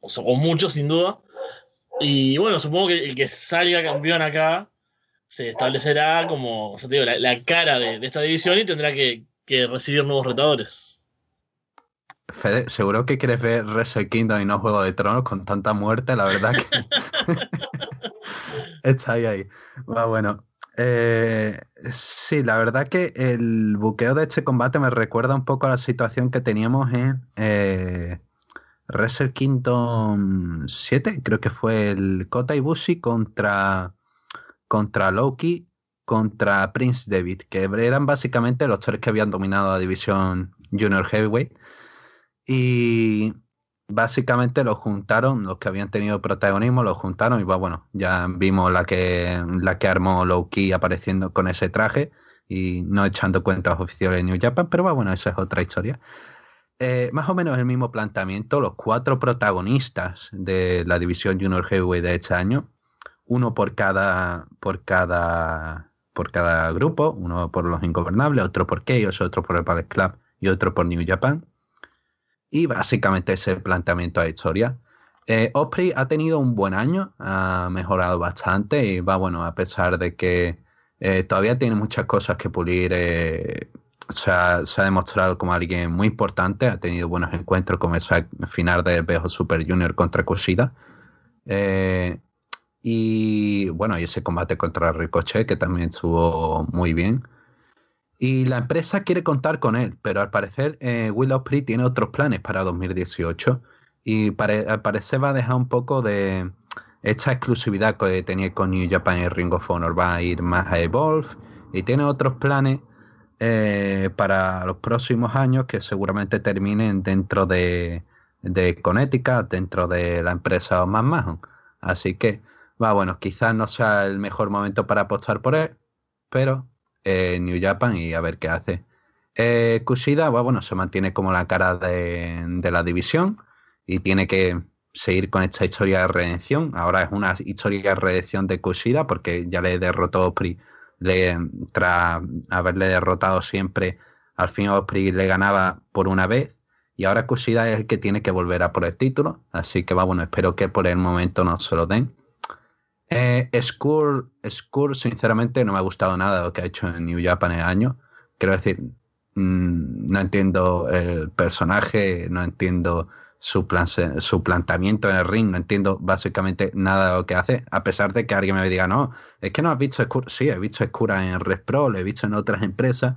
o, muchos sin duda. Y bueno, supongo que el que salga campeón acá se establecerá como, ya te digo, la, cara de, esta división y tendrá que, recibir nuevos retadores. Fede, seguro que quieres ver Wrestle Kingdom y no Juego de Tronos con tanta muerte, la verdad que está ahí, ahí. Va, bueno. Eh, sí, la verdad que el buqueo de este combate me recuerda un poco a la situación que teníamos en eh, Wrestle Kingdom 7, creo que fue el Kota Ibushi contra, contra Loki contra Prince David, que eran básicamente los tres que habían dominado la división Junior Heavyweight. Y básicamente los juntaron, los que habían tenido protagonismo, los juntaron y bueno, ya vimos la que, la que armó Loki apareciendo con ese traje y no echando cuentas oficiales de New Japan, pero bueno, esa es otra historia. Eh, más o menos el mismo planteamiento, los cuatro protagonistas de la división Junior Heavyweight de este año, uno por cada, por cada por cada grupo, uno por los ingobernables, otro por Chaos, otro por el Palace Club y otro por New Japan. Y básicamente ese planteamiento de historia. Eh, Osprey ha tenido un buen año, ha mejorado bastante y va bueno, a pesar de que eh, todavía tiene muchas cosas que pulir. Se, ha, demostrado como alguien muy importante, ha tenido buenos encuentros como ese final de Bejo Super Junior contra Kushida. Eh, y bueno, y ese combate contra Ricochet, que también estuvo muy bien. Y la empresa quiere contar con él, pero al parecer eh, Will tiene otros planes para 2018 y al parecer va a dejar un poco de esta exclusividad que tenía con New Japan y Ring of Honor. Va a ir más a Evolve y tiene otros planes eh, para los próximos años que seguramente terminen dentro de, Connecticut, dentro de la empresa más Mahon. Así que va, bueno, quizás no sea el mejor momento para apostar por él, pero eh, New Japan y a ver qué hace. Eh, Kushida, bueno, se mantiene como la cara de, la división y tiene que seguir con esta historia de redención. Ahora es una historia de redención de Kushida porque ya le derrotó Osprey le, tras haberle derrotado siempre. Al fin Osprey le ganaba por una vez y ahora Kushida es el que tiene que volver a por el título. Así que va, bueno, espero que por el momento no se lo den. Eh, Skull, sinceramente, no me ha gustado nada lo que ha hecho en New Japan el año. Quiero decir, mm, no entiendo el personaje, no entiendo su, plan, su planteamiento en el ring, no entiendo básicamente nada de lo que hace, a pesar de que alguien me diga, no, es que no has visto Skura. Sí, he visto Skura en Red Pro, lo he visto en otras empresas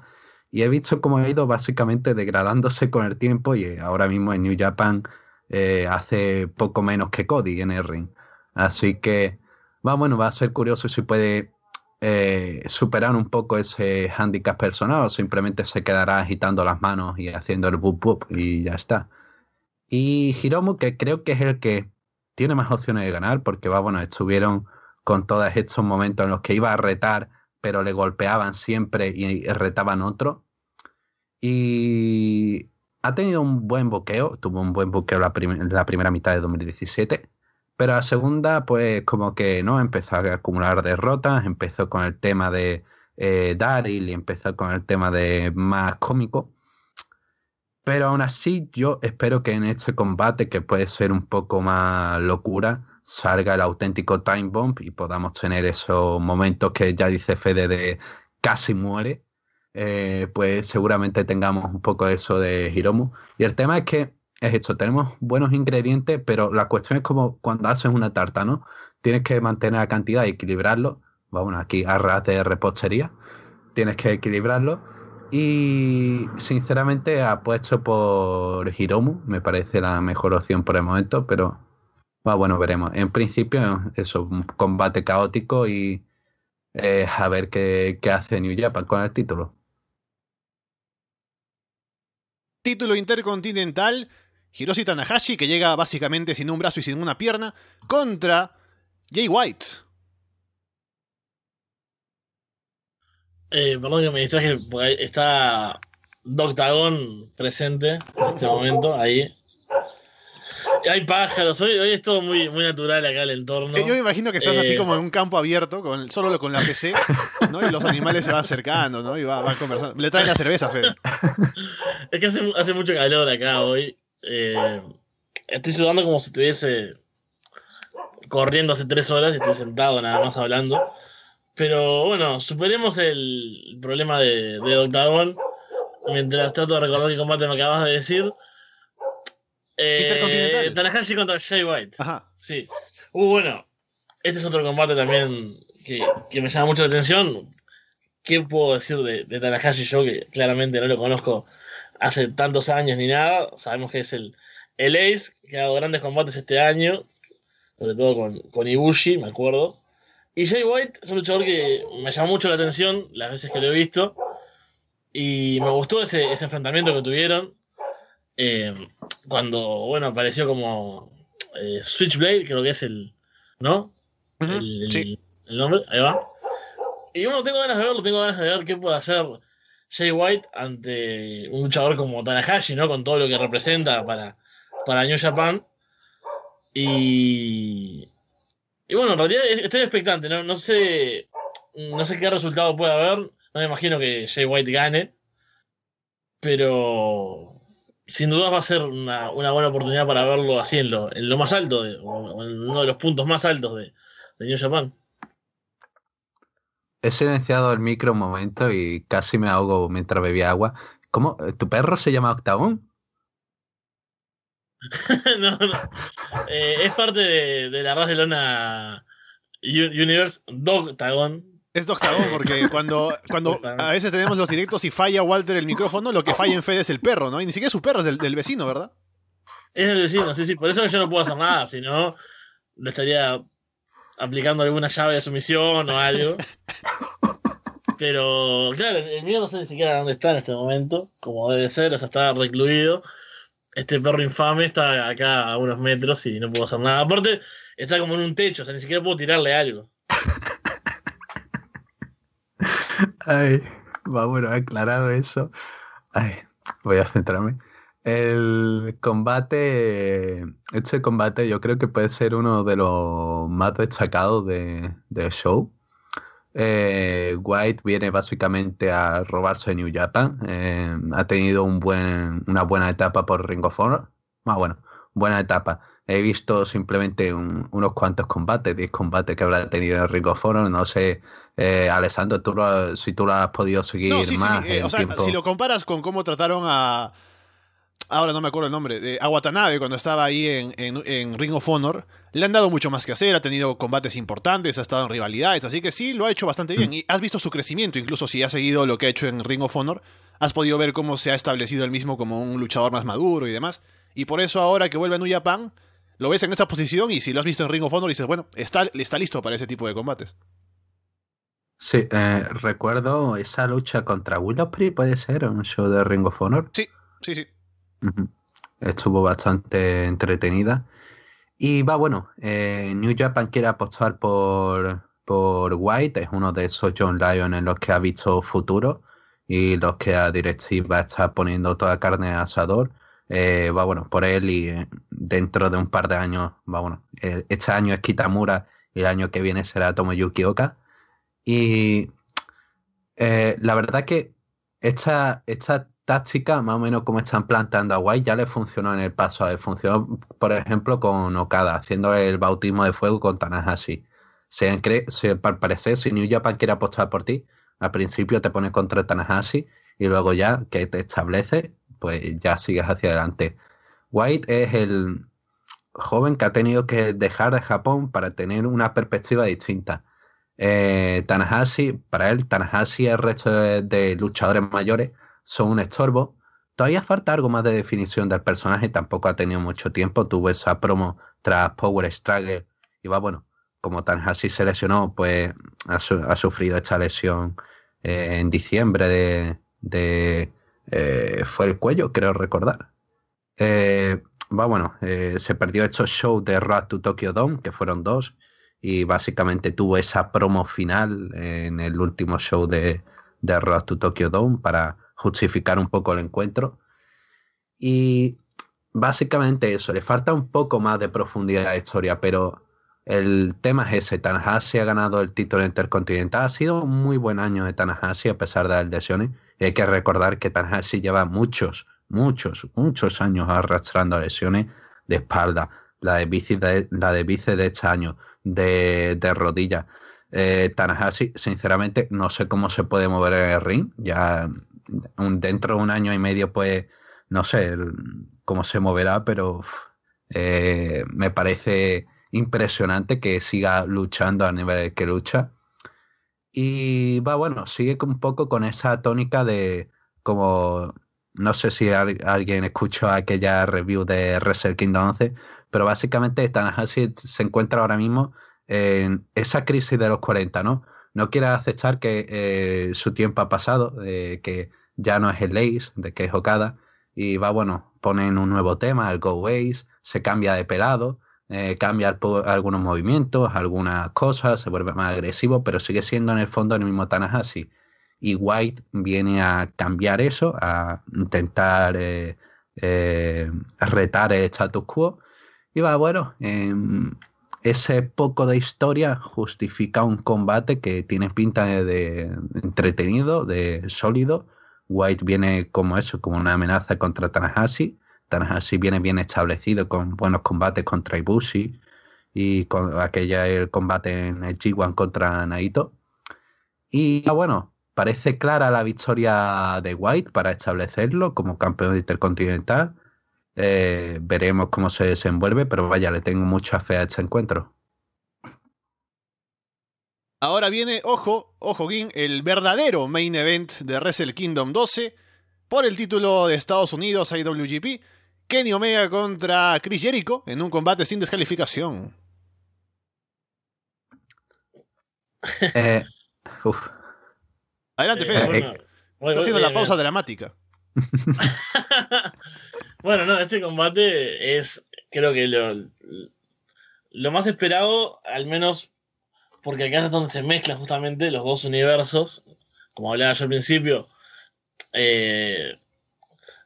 y he visto cómo ha ido básicamente degradándose con el tiempo y ahora mismo en New Japan eh, hace poco menos que Cody en el ring. Así que, va, bueno, va a ser curioso si puede eh, superar un poco ese handicap personal o simplemente se quedará agitando las manos y haciendo el boop boop y ya está. Y Hiromu, que creo que es el que tiene más opciones de ganar, porque va, bueno, estuvieron con todos estos momentos en los que iba a retar, pero le golpeaban siempre y retaban otro. Y ha tenido un buen boqueo, tuvo un buen boqueo la, la primera mitad de 2017, pero la segunda, pues como que no, empezó a acumular derrotas, empezó con el tema de eh, Daryl y empezó con el tema de más cómico. Pero aún así, yo espero que en este combate, que puede ser un poco más locura, salga el auténtico Time Bomb y podamos tener esos momentos que ya dice Fede de casi muere eh, pues seguramente tengamos un poco eso de Hiromu. Y el tema es que es esto, tenemos buenos ingredientes, pero la cuestión es como cuando haces una tarta, ¿no? Tienes que mantener la cantidad y equilibrarlo. Vamos, aquí arras de repostería. Tienes que equilibrarlo. Y sinceramente apuesto por Hiromu, me parece la mejor opción por el momento, pero bueno, veremos. En principio, eso, un combate caótico y eh, a ver qué, qué hace New Japan con el título título intercontinental, Hiroshi Tanahashi, que llega básicamente sin un brazo y sin una pierna, contra Jay White. Eh, perdón que me distraje, porque está Doctagon presente en este momento, ahí. Hay pájaros, hoy, hoy es todo muy, muy natural acá el entorno. Eh, yo me imagino que estás así eh, como en un campo abierto, con, solo con la PC, ¿no? Y los animales se van acercando, ¿no? Y van, conversando. Le traen la cerveza, Fede. Es que hace, hace mucho calor acá hoy. Eh, estoy sudando como si estuviese corriendo hace tres horas y estoy sentado nada más hablando. Pero bueno, superemos el problema de, de. Mientras trato de recordar qué combate me acabas de decir. Eh, Tanahashi contra Jay White. Ajá. Sí. Uh, bueno, este es otro combate también que, que, me llama mucho la atención. ¿Qué puedo decir de, de, Tanahashi yo que claramente no lo conozco hace tantos años ni nada? Sabemos que es el, el Ace, que ha dado grandes combates este año, sobre todo con, con Ibushi, me acuerdo. Y Jay White es un luchador que me llama mucho la atención las veces que lo he visto. Y me gustó ese, ese enfrentamiento que tuvieron. Eh, cuando, bueno, apareció como eh, Switchblade, creo que es el, ¿no? el, nombre, ahí va. Y bueno, tengo ganas de verlo, tengo ganas de ver qué puede hacer Jay White ante un luchador como Tanahashi, ¿no? Con todo lo que representa para, para New Japan. Y, y bueno, en realidad estoy expectante, ¿no? No sé, no sé qué resultado puede haber. No me imagino que Jay White gane. Pero sin duda va a ser una, buena oportunidad para verlo así en lo, en lo más alto, o en uno de los puntos más altos de, de New Japan. He silenciado el micro un momento y casi me ahogo mientras bebía agua. ¿Cómo? ¿Tu perro se llama Octagón? no, no. Eh, es parte de, de la Barcelona Universe Dogtagon, es Doctagón, porque cuando, cuando a veces tenemos los directos y falla Walter el micrófono, lo que falla en Fede es el perro, ¿no? Y ni siquiera es su perro, es del, vecino, ¿verdad? Es del vecino, sí, sí. Por eso yo no puedo hacer nada, si no, le estaría aplicando alguna llave de sumisión o algo. Pero, claro, el mío no sé ni siquiera dónde está en este momento, como debe ser, o sea, está recluido. Este perro infame está acá a unos metros y no puedo hacer nada. Aparte, está como en un techo, o sea, ni siquiera puedo tirarle algo. Ay, va, bueno, aclarado eso. Ay, voy a centrarme. El combate, este combate yo creo que puede ser uno de los más destacados de, del show. Eh, White viene básicamente a robarse New Japan. Eh, ha tenido un buen, una buena etapa por Ring of Honor. Más bueno, buena etapa. He visto simplemente unos cuantos combates, 10 combates que habrá tenido en Ring of Honor. No sé, eh, Alessandro, tú si tú lo has podido seguir más. o sea, si lo comparas con cómo trataron a ahora no me acuerdo el nombre, de Watanabe cuando estaba ahí en, en, Ring of Honor, le han dado mucho más que hacer, ha tenido combates importantes, ha estado en rivalidades, así que sí, lo ha hecho bastante bien. Y has visto su crecimiento, incluso si has seguido lo que ha hecho en Ring of Honor, has podido ver cómo se ha establecido él mismo como un luchador más maduro y demás. Y por eso ahora que vuelve a New Japan, lo ves en esta posición y si lo has visto en Ring of Honor dices, bueno, está, está listo para ese tipo de combates. Sí, eh, recuerdo esa lucha contra Willowsbury, puede ser, un show de Ring of Honor. Sí, sí, sí. Estuvo bastante entretenida. Y va, bueno, eh, New Japan quiere apostar por, por White, es uno de esos John Lyon en los que ha visto futuro y los que a directiva está poniendo toda carne a asador. Eh, va bueno por él y eh, dentro de un par de años, va bueno, este año es Kitamura y el año que viene será Tomoyuki Oka. Y la verdad que esta, esta táctica, más o menos como están plantando a White, ya le funcionó en el paso. Le funcionó, por ejemplo, con Okada, haciendo el bautismo de fuego con Tanahashi. Se, se, al parecer, si New Japan quiere apostar por ti, al principio te pone contra Tanahashi y luego ya que te establece, pues ya sigues hacia adelante. White es el joven que ha tenido que dejar Japón para tener una perspectiva distinta. Eh, Tanahashi, para él, Tanahashi y el resto de luchadores mayores son un estorbo. Todavía falta algo más de definición del personaje, tampoco ha tenido mucho tiempo. Tuvo esa promo tras Power Struggle y va, bueno, como Tanahashi se lesionó, pues ha, sufrido esta lesión eh, en diciembre de... Eh, fue el cuello, creo recordar. Eh, va, bueno, se perdió estos shows de Road to Tokyo Dome, que fueron dos, y básicamente tuvo esa promo final en el último show de, de Road to Tokyo Dome para justificar un poco el encuentro. Y básicamente eso, le falta un poco más de profundidad a la historia, pero el tema es ese, Tanahashi ha ganado el título intercontinental, ha sido un muy buen año de Tanahashi a pesar de las lesiones, hay que recordar que Tanahashi lleva muchos, muchos, muchos años arrastrando lesiones de espalda, la de bici de, la de, de este año, de, de rodilla. Eh, Tanahashi, sinceramente, no sé cómo se puede mover en el ring, ya dentro de un año y medio, pues no sé cómo se moverá, pero eh, me parece impresionante que siga luchando a nivel que lucha. Y va, bueno, sigue un poco con esa tónica de como, no sé si alguien escuchó aquella review de Wrestle Kingdom 11, pero básicamente Tanahashi se encuentra ahora mismo en esa crisis de los 40, ¿no? No quiere aceptar que eh, su tiempo ha pasado, eh, que ya no es el Ace, de que es Okada, y va, bueno, ponen un nuevo tema, el Go Ways, se cambia de pelado, eh, cambia algunos movimientos, algunas cosas, se vuelve más agresivo, pero sigue siendo en el fondo el mismo Tanahashi. Y White viene a cambiar eso, a intentar retar el status quo. Y va, bueno, em, ese poco de historia justifica un combate que tiene pinta de, entretenido, de sólido. White viene como eso, como una amenaza contra Tanahashi. Tanahashi viene bien establecido con buenos combates contra Ibushi y con aquella el combate en el G1 contra Naito. Y bueno, parece clara la victoria de White para establecerlo como campeón intercontinental. Eh, veremos cómo se desenvuelve, pero vaya, le tengo mucha fe a este encuentro. Ahora viene, ojo, ojo, Ging, el verdadero main event de Wrestle Kingdom 12 por el título de Estados Unidos IWGP. Kenny Omega contra Chris Jericho en un combate sin descalificación. Eh, Adelante, Fede. Eh, Está haciendo la pausa dramática. Bueno, no, este combate es, creo que lo, más esperado, al menos porque acá es donde se mezclan justamente los dos universos, como hablaba yo al principio. Eh,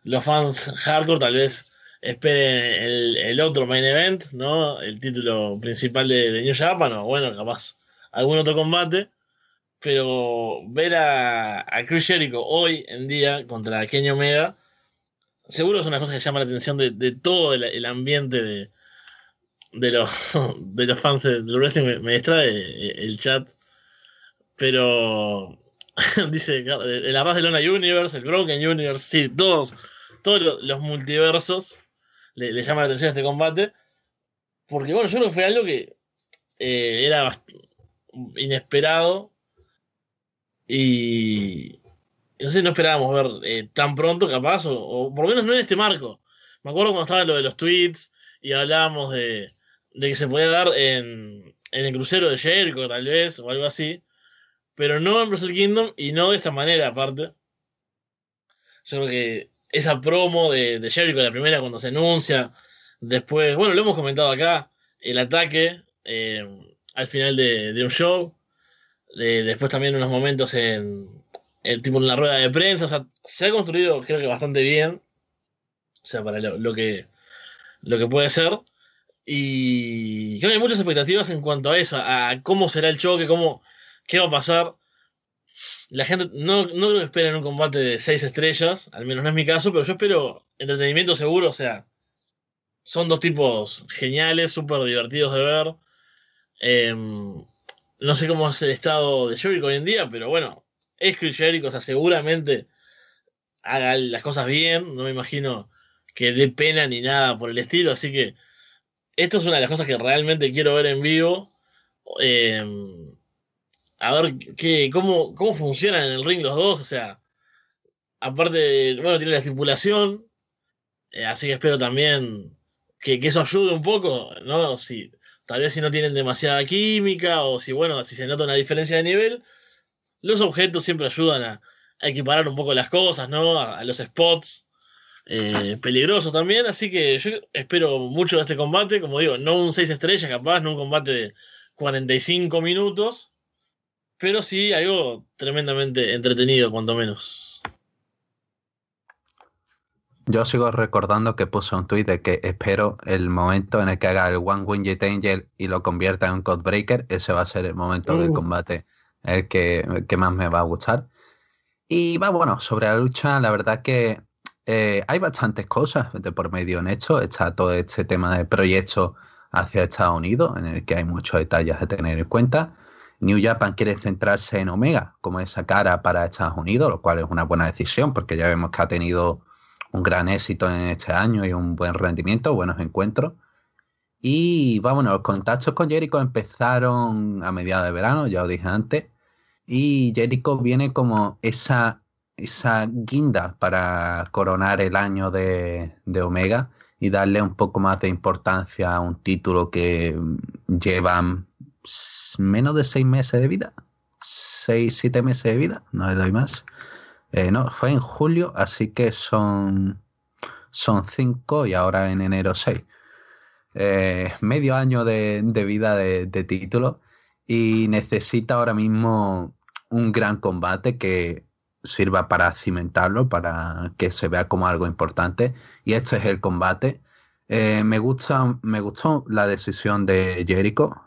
los fans hardcore tal vez esperen el, otro main event, ¿no? El título principal de, New Japan, o bueno, capaz algún otro combate. Pero ver a, a Chris Jericho hoy en día contra Kenny Omega, seguro es una cosa que llama la atención de, todo el, ambiente de, de, los, de los fans del wrestling. Me, distrae el chat. Pero dice el Arras de Lona Universe, el Broken Universe, sí, todos, todos los multiversos le, llama la atención este combate. Porque bueno, yo creo que fue algo que eh, era inesperado. Y no sé, no esperábamos ver eh, tan pronto, capaz, o, por lo menos no en este marco. Me acuerdo cuando estaba lo de los tweets y hablábamos de, que se podía dar en, en, el crucero de Jericho, tal vez, o algo así. Pero no en Wrestle Kingdom y no de esta manera, aparte. Yo creo que esa promo de, de Jericho, la primera cuando se anuncia, después, bueno, lo hemos comentado acá, el ataque eh, al final de, un show, después también unos momentos en, el tipo en la rueda de prensa, o sea, se ha construido creo que bastante bien, o sea, para lo, que, lo que puede ser. Y creo que hay muchas expectativas en cuanto a eso, a cómo será el choque, cómo, qué va a pasar la gente no, no creo que esperen un combate de seis estrellas, al menos no es mi caso, pero yo espero entretenimiento seguro, o sea, son dos tipos geniales, súper divertidos de ver. Em, no sé cómo es el estado de Jericho hoy en día, pero bueno, es Chris Jericho, o sea, seguramente haga las cosas bien, no me imagino que dé pena ni nada por el estilo, así que esto es una de las cosas que realmente quiero ver en vivo. Eh, a ver qué, cómo, cómo funcionan en el ring los dos. O sea, aparte, bueno, tiene la estipulación. Eh, así que espero también que, eso ayude un poco, ¿no? Si, tal vez si no tienen demasiada química o si, bueno, si se nota una diferencia de nivel, los objetos siempre ayudan a, equiparar un poco las cosas, ¿no? A, los spots. Eh, peligrosos también, así que yo espero mucho de este combate, como digo, no un 6 estrellas capaz, no un combate de 45 minutos, pero sí algo tremendamente entretenido, cuanto menos. Yo sigo recordando que puse un tweet de que espero el momento en el que haga el One Wing Jet Angel y lo convierta en un Codebreaker. Ese va a ser el momento del combate el que, más me va a gustar. Y va, bueno, sobre la lucha, la verdad que eh, hay bastantes cosas de por medio en esto. Está todo este tema de proyecto hacia Estados Unidos, en el que hay muchos detalles a tener en cuenta. New Japan quiere centrarse en Omega como esa cara para Estados Unidos, lo cual es una buena decisión porque ya vemos que ha tenido un gran éxito en este año y un buen rendimiento, buenos encuentros. Y vámonos, los contactos con Jericho empezaron a mediados de verano, ya os dije antes, y Jericho viene como esa, esa guinda para coronar el año de, de Omega y darle un poco más de importancia a un título que llevan menos de seis meses de vida. Seis, siete meses de vida, no le doy más. Eh, no, fue en julio, así que son, son cinco y ahora en enero seis. Eh, medio año de, vida de, título y necesita ahora mismo un gran combate que sirva para cimentarlo, para que se vea como algo importante. Y este es el combate. Eh, me, gusta, me gustó la decisión de Jericho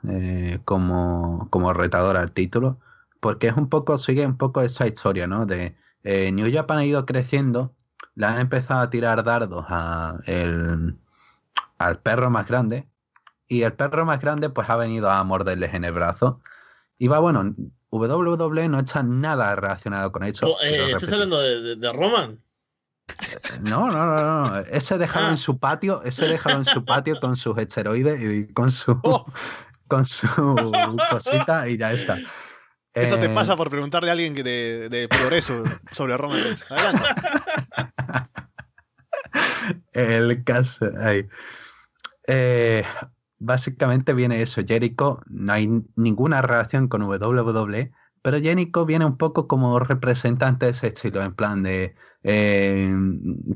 como, como retador al título, porque es un poco, sigue un poco esa historia, ¿no? De eh, New Japan ha ido creciendo, le han empezado a tirar dardos a al perro más grande, y el perro más grande pues ha venido a morderles en el brazo. Y va, bueno, WWE no está nada relacionado con eso. Oh, ¿Estás hablando de, de Roman? No, no, no, no. Ese déjalo en ah. su patio, ese déjalo en su patio con sus esteroides y con su oh. con su cosita y ya está. Eso te eh, pasa por preguntarle a alguien de, de progreso sobre Roma Adelante. El caso. Eh, básicamente viene eso. Jericho, no hay ninguna relación con WWE, pero Jericho viene un poco como representante de ese estilo, en plan de eh,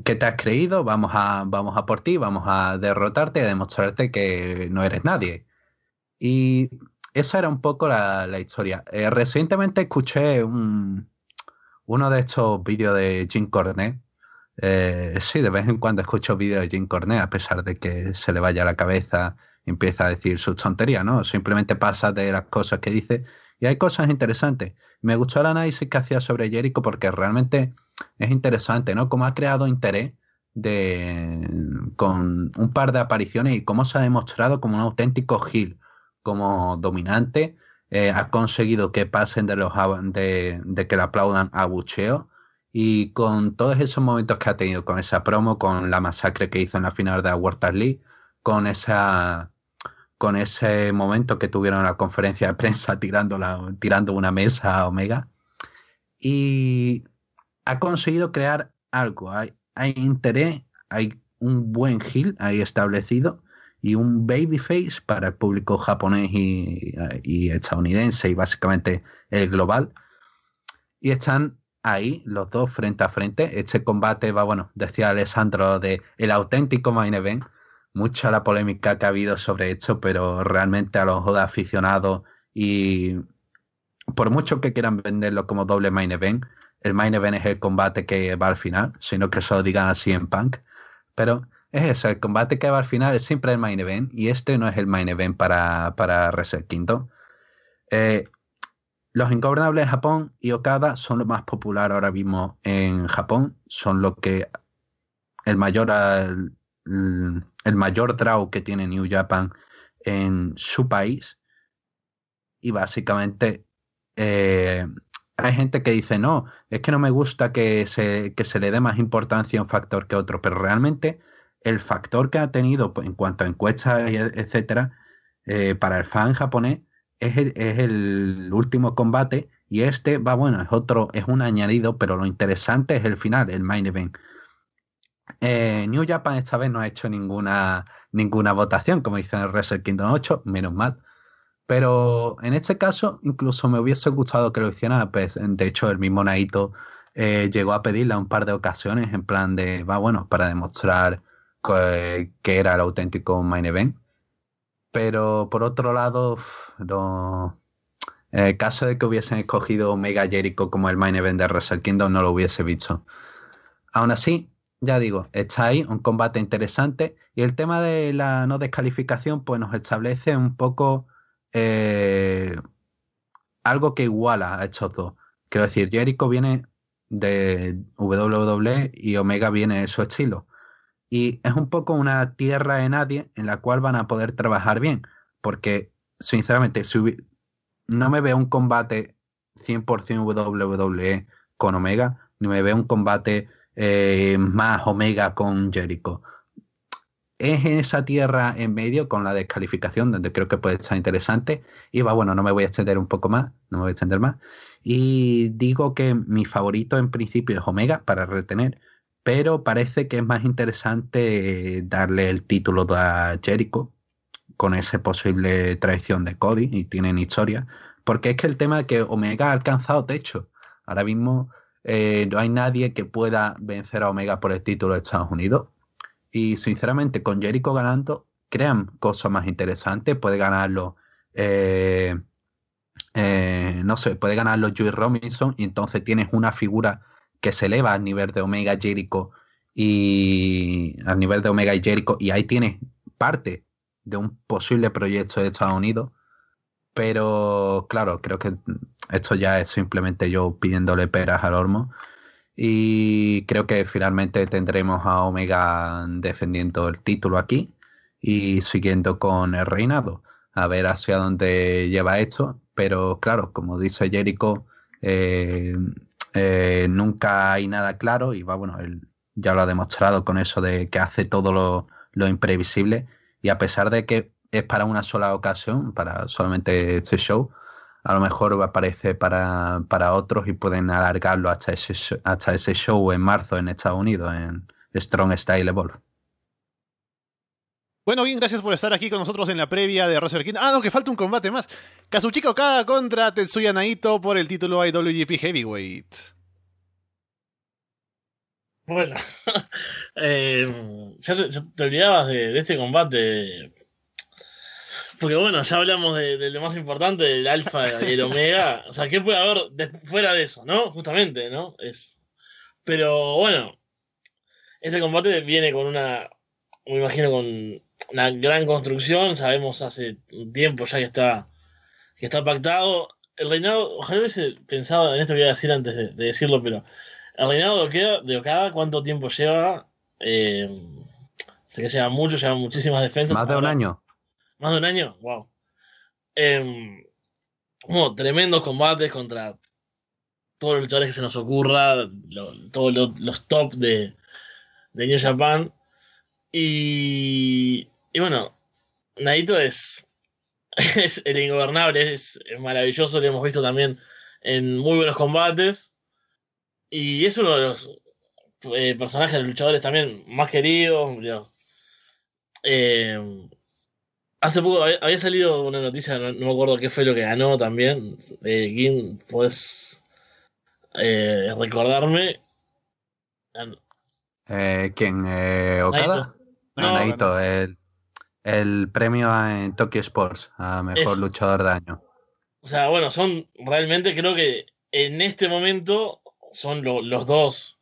¿qué te has creído? Vamos a, vamos a por ti, vamos a derrotarte y a demostrarte que no eres nadie. Y esa era un poco la, historia. Eh, recientemente escuché un, uno de estos vídeos de Jim Cornette Eh, sí, de vez en cuando escucho vídeos de Jim Cornet, a pesar de que se le vaya la cabeza empieza a decir sus tonterías, ¿no? Simplemente pasa de las cosas que dice y hay cosas interesantes. Me gustó el análisis que hacía sobre Jericho porque realmente es interesante, ¿no? Cómo ha creado interés de, con un par de apariciones y cómo se ha demostrado como un auténtico heel, como dominante. Eh, ha conseguido que pasen de, los, de, que le aplaudan a bucheo y con todos esos momentos que ha tenido, con esa promo, con la masacre que hizo en la final de la League, con esa con ese momento que tuvieron en la conferencia de prensa tirando, tirando una mesa a Omega. Y ha conseguido crear algo. Hay, hay interés, hay un buen heel ahí establecido y un babyface para el público japonés y, y estadounidense y básicamente el global. Y están ahí los dos frente a frente. Este combate va, bueno, decía Alessandro, de el auténtico main event mucha la polémica que ha habido sobre esto, pero realmente a los de aficionados y por mucho que quieran venderlo como doble main event, el main event es el combate que va al final, sino que solo digan así en punk. Pero es eso, el combate que va al final es siempre el main event y este no es el main event para, para Wrestle Kingdom. Eh, los Ingobernables de Japón y Okada son lo más popular ahora mismo en Japón, son lo que el mayor el mayor draw que tiene New Japan en su país. Y básicamente eh, hay gente que dice, no, es que no me gusta que se, se le dé más importancia a un factor que otro, pero realmente el factor que ha tenido en cuanto a encuestas, etcétera, eh, para el fan japonés es el, último combate y este va, bueno, es otro, es un añadido, pero lo interesante es el final, el main event. Eh, New Japan esta vez no ha hecho ninguna, ninguna votación, como dice en el Wrestle Kingdom 8, menos mal. Pero en este caso, incluso me hubiese gustado que lo hiciera. Pues, de hecho, el mismo Naito eh, llegó a pedirla un par de ocasiones, en plan de, va bueno, para demostrar que, era el auténtico main event. Pero por otro lado, en el caso de que hubiesen escogido Mega Jericho como el main event de Wrestle Kingdom, no lo hubiese visto. Aún así, ya digo, está ahí, un combate interesante. Y el tema de la no descalificación, pues nos establece un poco eh, algo que iguala a estos dos. Quiero decir, Jericho viene de WWE y Omega viene de su estilo. Y es un poco una tierra de nadie en la cual van a poder trabajar bien. Porque, sinceramente, no me veo un combate 100% WWE con Omega, ni me veo un combate eh, más Omega con Jericho. Es esa tierra en medio con la descalificación, donde creo que puede estar interesante. Y va, bueno, no me voy a extender un poco más, no me voy a extender más. Y digo que mi favorito en principio es Omega para retener, pero parece que es más interesante darle el título a Jericho con esa posible traición de Cody y tienen historia, porque es que el tema de que Omega ha alcanzado techo. Ahora mismo eh, no hay nadie que pueda vencer a Omega por el título de Estados Unidos. Y sinceramente, con Jericho ganando, crean cosas más interesantes. Puede ganarlo, eh, eh, no sé, puede ganarlo Joey Robinson y entonces tienes una figura que se eleva al nivel de Omega Jericho y al nivel de Omega y Jericho y ahí tienes parte de un posible proyecto de Estados Unidos pero claro, creo que esto ya es simplemente yo pidiéndole peras al hormo. Y creo que finalmente tendremos a Omega defendiendo el título aquí y siguiendo con el reinado. A ver hacia dónde lleva esto. Pero claro, como dice Jericho, eh, eh, nunca hay nada claro y va, bueno, él ya lo ha demostrado con eso de que hace todo lo, lo imprevisible. Y a pesar de que es para una sola ocasión, para solamente este show, a lo mejor aparece para, para otros y pueden alargarlo hasta ese, hasta ese show en marzo en Estados Unidos, en Strong Style Evolve. Bueno, bien, gracias por estar aquí con nosotros en la previa de Wrestle Kingdom. Ah, no, que falta un combate más. Kazuchika Okada contra Tetsuya Naito por el título IWGP Heavyweight. Bueno, eh, ya, te, olvidabas de, este combate porque bueno, ya hablamos de, lo más importante, del alfa y el omega. O sea, ¿qué puede haber fuera de eso, no? Justamente, ¿no? Es. Pero bueno, este combate viene con una, me imagino, con una gran construcción. Sabemos hace un tiempo ya que está, que está pactado. El reinado, ojalá hubiese pensado en esto que iba a decir antes de, decirlo, pero el reinado de Okada, ¿cuánto tiempo lleva? Eh, sé que lleva mucho, lleva muchísimas defensas. Más de un año. Más de un año, wow. Eh, tremendos combates contra todos los luchadores que se nos ocurra, todos los top de, de New Japan. Y, y bueno, Naito es, es el ingobernable, es, maravilloso, lo hemos visto también en muy buenos combates. Y es uno de los eh, personajes, luchadores también más queridos. Eh, hace poco había, salido una noticia, no, me acuerdo qué fue lo que ganó también. Eh, pues eh, recordarme. Eh, ¿Quién? Eh, ¿Okada? No, el, el, premio en Tokyo Sports a mejor luchador de año. O sea, bueno, son realmente, creo que en este momento son los dos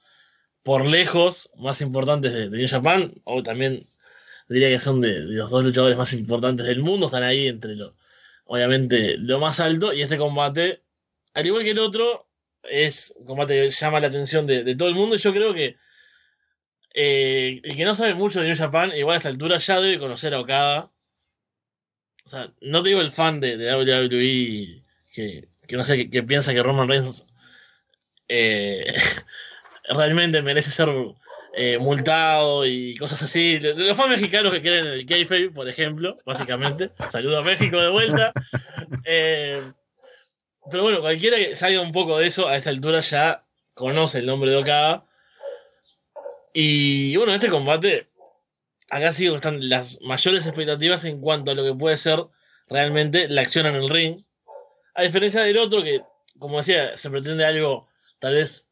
por lejos más importantes de, New Japan, o también diría que son de, los dos luchadores más importantes del mundo, están ahí entre lo, obviamente, lo más alto, y este combate, al igual que el otro, es un combate que llama la atención de, todo el mundo, y yo creo que eh, el que no sabe mucho de New Japan, igual a esta altura ya debe conocer a Okada. O sea, no te digo el fan de, WWE que, no sé, que, piensa que Roman Reigns eh, realmente merece ser eh, multado y cosas así. Los fans mexicanos que quieren el kayfabe, por ejemplo, básicamente. Saludo a México de vuelta. pero bueno, cualquiera que salga un poco de eso a esta altura ya conoce el nombre de Okada. Y bueno, este combate, acá sí están las mayores expectativas en cuanto a lo que puede ser realmente la acción en el ring. A diferencia del otro, que, como decía, se pretende algo tal vez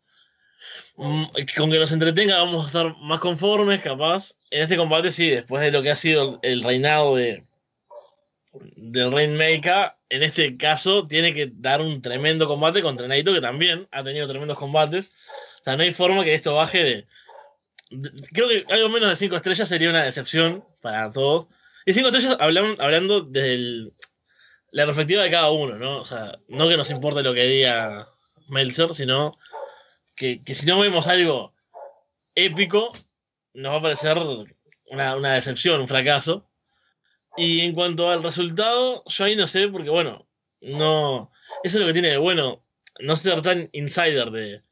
mm, con que nos entretenga, vamos a estar más conformes, capaz. En este combate, sí, después de lo que ha sido el reinado de del Rainmaker, en este caso, tiene que dar un tremendo combate contra Naito, que también ha tenido tremendos combates. O sea, no hay forma que esto baje de creo que algo menos de 5 estrellas sería una decepción para todos. Y 5 estrellas hablando desde la perspectiva de cada uno, ¿no? O sea, no que nos importe lo que diga Meltzer, sino que, si no vemos algo épico, nos va a parecer una, una, decepción, un fracaso. Y en cuanto al resultado, yo ahí no sé, porque bueno, no. Eso es lo que tiene de bueno, no ser tan insider de,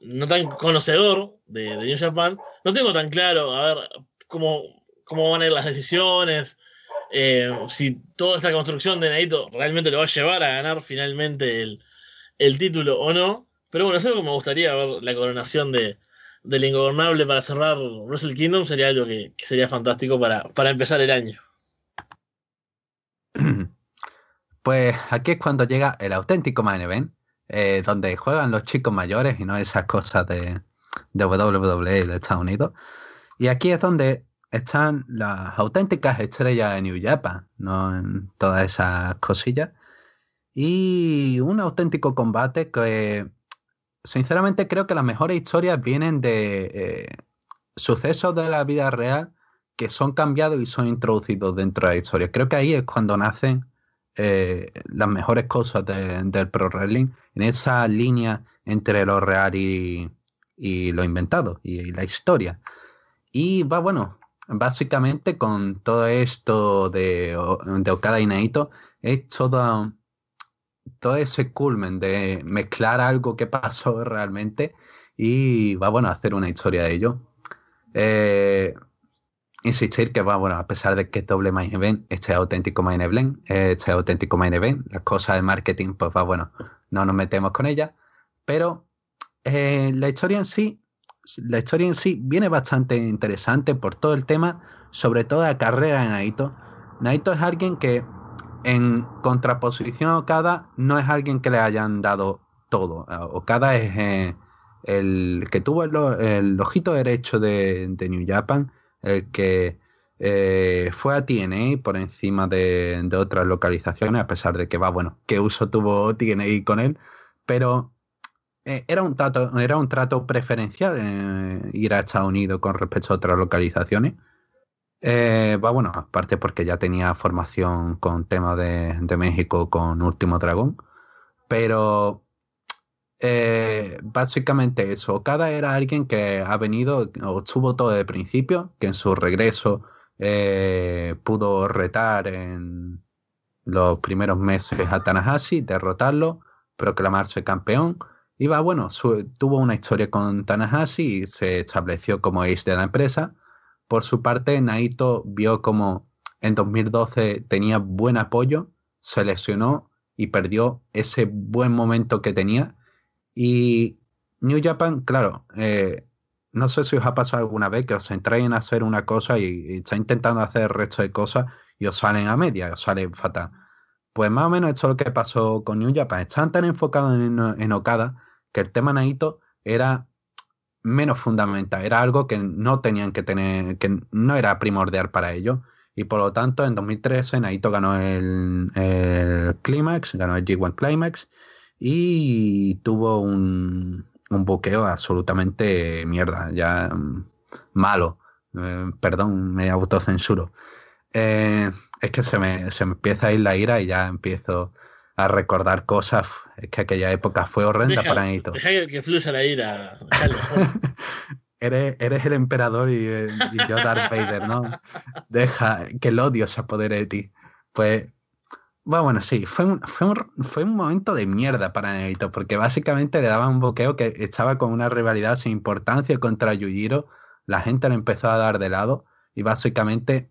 no tan conocedor de, New Japan, no tengo tan claro, a ver, cómo, cómo van a ir las decisiones, eh, si toda esta construcción de Naito realmente lo va a llevar a ganar finalmente el, título o no. Pero bueno, es algo que me gustaría ver la coronación de, del ingobernable para cerrar Wrestle Kingdom, sería algo que, sería fantástico para, para empezar el año. Pues aquí es cuando llega el auténtico main event, eh, donde juegan los chicos mayores y no esas cosas de, de WWE de Estados Unidos. Y aquí es donde están las auténticas estrellas de New Japan, no en todas esas cosillas. Y un auténtico combate que, sinceramente, creo que las mejores historias vienen de eh, sucesos de la vida real que son cambiados y son introducidos dentro de la historia. Creo que ahí es cuando nacen eh, las mejores cosas del pro wrestling, en esa línea entre lo real y, lo inventado y, la historia. Y va, bueno, básicamente con todo esto de, de Okada y Naito, es todo, todo ese culmen de mezclar algo que pasó realmente y va, bueno, hacer una historia de ello. Eh, insistir que, bueno, a pesar de que es doble main event, este auténtico main event, este auténtico main event, las cosas de marketing, pues va, bueno, no nos metemos con ella, pero eh, la historia en sí, la historia en sí viene bastante interesante por todo el tema, sobre todo la carrera de Naito. Naito es alguien que, en contraposición a Okada, no es alguien que le hayan dado todo. Okada es eh, el que tuvo el, ojito derecho de, de New Japan, el que eh, fue a TNA por encima de, otras localizaciones, a pesar de que va, bueno, qué uso tuvo TNA con él, pero eh, era, un trato, era un trato preferencial eh, ir a Estados Unidos con respecto a otras localizaciones. Va, bueno, aparte porque ya tenía formación con tema de, de México con Último Dragón. Pero eh, básicamente eso. Okada era alguien que ha venido, o todo de principio, que en su regreso eh, pudo retar en los primeros meses a Tanahashi, derrotarlo, proclamarse campeón. Iba, bueno, tuvo una historia con Tanahashi y se estableció como ace de la empresa. Por su parte, Naito vio como en 2012 tenía buen apoyo, se lesionó y perdió ese buen momento que tenía y New Japan, claro, eh, no sé si os ha pasado alguna vez que os entráis en hacer una cosa y, está intentando hacer el resto de cosas y os salen a media, os salen fatal. Pues más o menos esto es lo que pasó con New Japan. Estaban tan enfocados en, en Okada que el tema Naito era menos fundamental, era algo que no tenían que tener, que no era primordial para ellos. Y por lo tanto, en 2013 Naito ganó el, el Climax, ganó el G1 Climax y tuvo un, un buqueo absolutamente mierda, ya mm, malo. Eh, perdón, me autocensuro. Eh, es que se me, se me empieza a ir la ira y ya empiezo a recordar cosas. Es que aquella época fue horrenda para mí. Deja que fluya la ira. eres, eres el emperador y, y, yo Darth Vader, ¿no? Deja que el odio se apodere de ti. Pues bueno, sí, fue un, fue, un, fue un momento de mierda para Naito, porque básicamente le daba un boqueo que estaba con una rivalidad sin importancia contra Yujiro, la gente lo empezó a dar de lado, y básicamente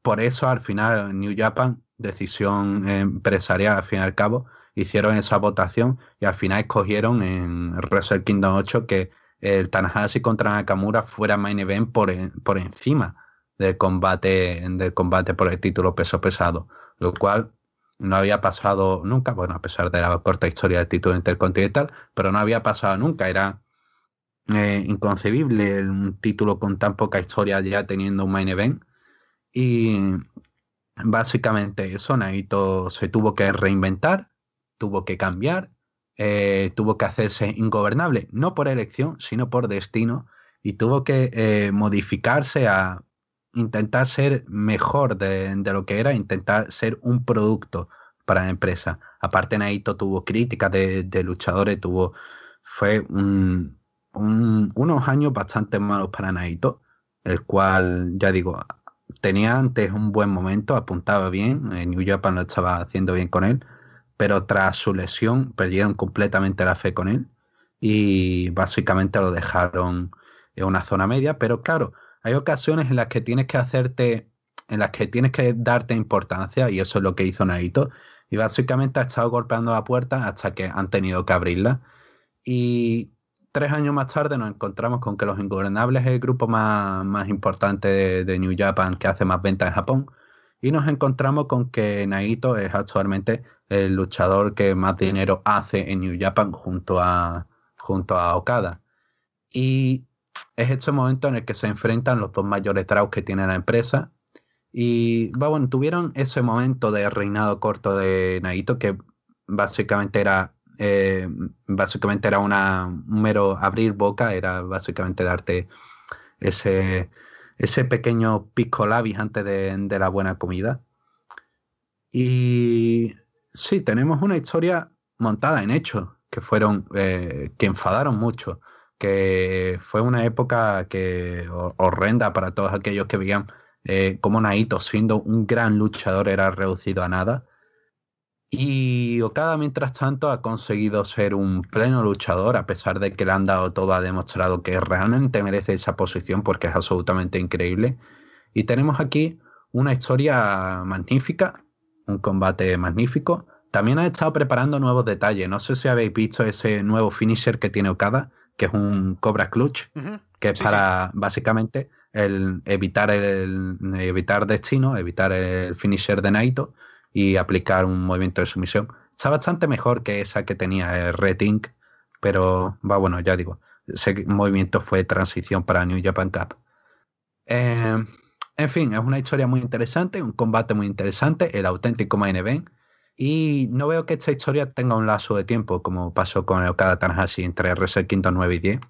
por eso al final New Japan, decisión empresarial al fin y al cabo, hicieron esa votación y al final escogieron en Wrestle Kingdom 8 que el Tanahashi contra Nakamura fuera main event por, por encima del combate, del combate por el título peso pesado, lo cual no había pasado nunca, bueno, a pesar de la corta historia del título intercontinental, pero no había pasado nunca, era eh, inconcebible un título con tan poca historia ya teniendo un main event. Y básicamente eso, Naito se tuvo que reinventar, tuvo que cambiar, eh, tuvo que hacerse ingobernable, no por elección, sino por destino, y tuvo que eh, modificarse a intentar ser mejor de, lo que era, intentar ser un producto para la empresa. Aparte, Naito tuvo críticas de, luchadores, tuvo, fue un, unos años bastante malos para Naito, el cual, ya digo, tenía antes un buen momento, apuntaba bien, en New Japan lo estaba haciendo bien con él, pero tras su lesión perdieron completamente la fe con él y básicamente lo dejaron en una zona media, pero claro, hay ocasiones en las que tienes que hacerte, en las que tienes que darte importancia, y eso es lo que hizo Naito. Y básicamente ha estado golpeando la puerta hasta que han tenido que abrirla. Y tres años más tarde nos encontramos con que Los Ingobernables es el grupo más, más importante de, New Japan que hace más ventas en Japón. Y nos encontramos con que Naito es actualmente el luchador que más dinero hace en New Japan junto a, junto a Okada. Y es este momento en el que se enfrentan los dos mayores draws que tiene la empresa. Y bueno, tuvieron ese momento de reinado corto de Naito que básicamente era eh, básicamente era una, un mero abrir boca, era básicamente darte ese, ese pequeño pico labis antes de, la buena comida. Y sí, tenemos una historia montada en hechos que fueron, eh, que enfadaron mucho que fue una época que horrenda para todos aquellos que veían eh, como Naito, siendo un gran luchador, era reducido a nada. Y Okada, mientras tanto, ha conseguido ser un pleno luchador, a pesar de que le han dado todo, ha demostrado que realmente merece esa posición porque es absolutamente increíble. Y tenemos aquí una historia magnífica, un combate magnífico. También ha estado preparando nuevos detalles. No sé si habéis visto ese nuevo finisher que tiene Okada, que es un Cobra Clutch, que es para básicamente el evitar el evitar destino, evitar el finisher de Naito y aplicar un movimiento de sumisión. Está bastante mejor que esa que tenía el Red Ink, pero va bueno, ya digo, ese movimiento fue transición para New Japan Cup. Eh, en fin, es una historia muy interesante, un combate muy interesante, el auténtico main event. Y no veo que esta historia tenga un lazo de tiempo, como pasó con el Okada Tanahashi entre Wrestle Kingdom 9 y 10.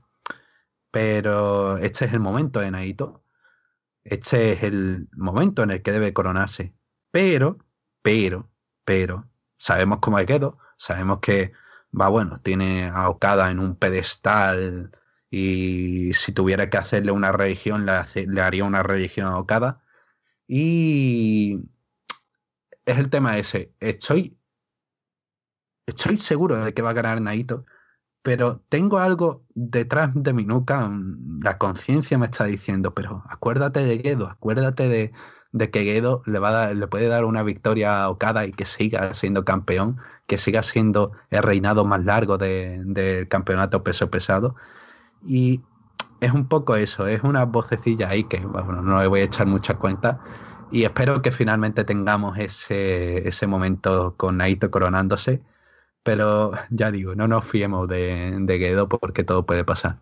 Pero este es el momento de Naito. Este es el momento en el que debe coronarse. Pero, pero, pero, sabemos cómo es Gedo, sabemos que va bueno, tiene a Okada en un pedestal y si tuviera que hacerle una religión, le, le haría una religión a Okada. Y es el tema ese. Estoy, estoy seguro de que va a ganar Naito, pero tengo algo detrás de mi nuca, mm, la conciencia me está diciendo, pero acuérdate de Gedo, acuérdate de, de que Gedo le, va a dar, le puede dar una victoria a Okada y que siga siendo campeón, que siga siendo el reinado más largo del campeonato peso pesado. Y es un poco eso, es una vocecilla ahí que bueno, no le voy a echar muchas cuentas. Y espero que finalmente tengamos ese, ese momento con Naito coronándose. Pero ya digo, no nos fiemos de, de Gedo porque todo puede pasar.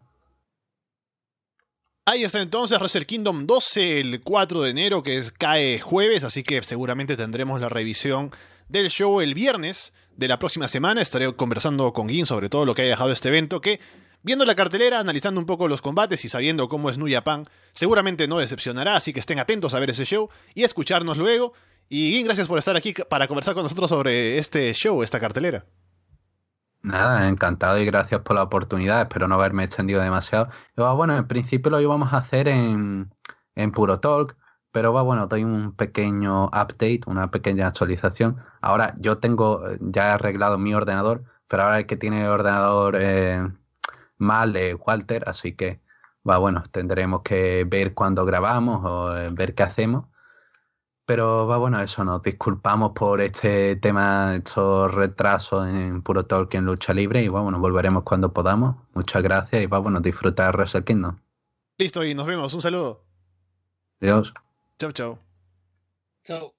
Ahí está entonces Wrestle Kingdom 12 el 4 de enero, que es, cae jueves, así que seguramente tendremos la revisión del show el viernes de la próxima semana. Estaré conversando con Gin sobre todo lo que ha dejado este evento, que viendo la cartelera, analizando un poco los combates y sabiendo cómo es New Japan, seguramente no decepcionará, así que estén atentos a ver ese show y escucharnos luego. Y Gin, gracias por estar aquí para conversar con nosotros sobre este show, esta cartelera. Nada, encantado y gracias por la oportunidad. Espero no haberme extendido demasiado. bueno, en principio lo íbamos a hacer en, en Puro Talk, pero va, bueno, doy un pequeño update, una pequeña actualización. Ahora yo tengo, ya he arreglado mi ordenador, pero ahora el que tiene el ordenador eh, mal Walter, así que va, bueno, tendremos que ver cuándo grabamos o eh, ver qué hacemos. Pero va bueno, eso nos disculpamos por este tema, estos retrasos en Puro Talk en lucha libre y bueno, volveremos cuando podamos. Muchas gracias y va bueno, disfrutar Wrestle Kingdom. Listo, y nos vemos. Un saludo. Adiós. Chau, chau. Chau.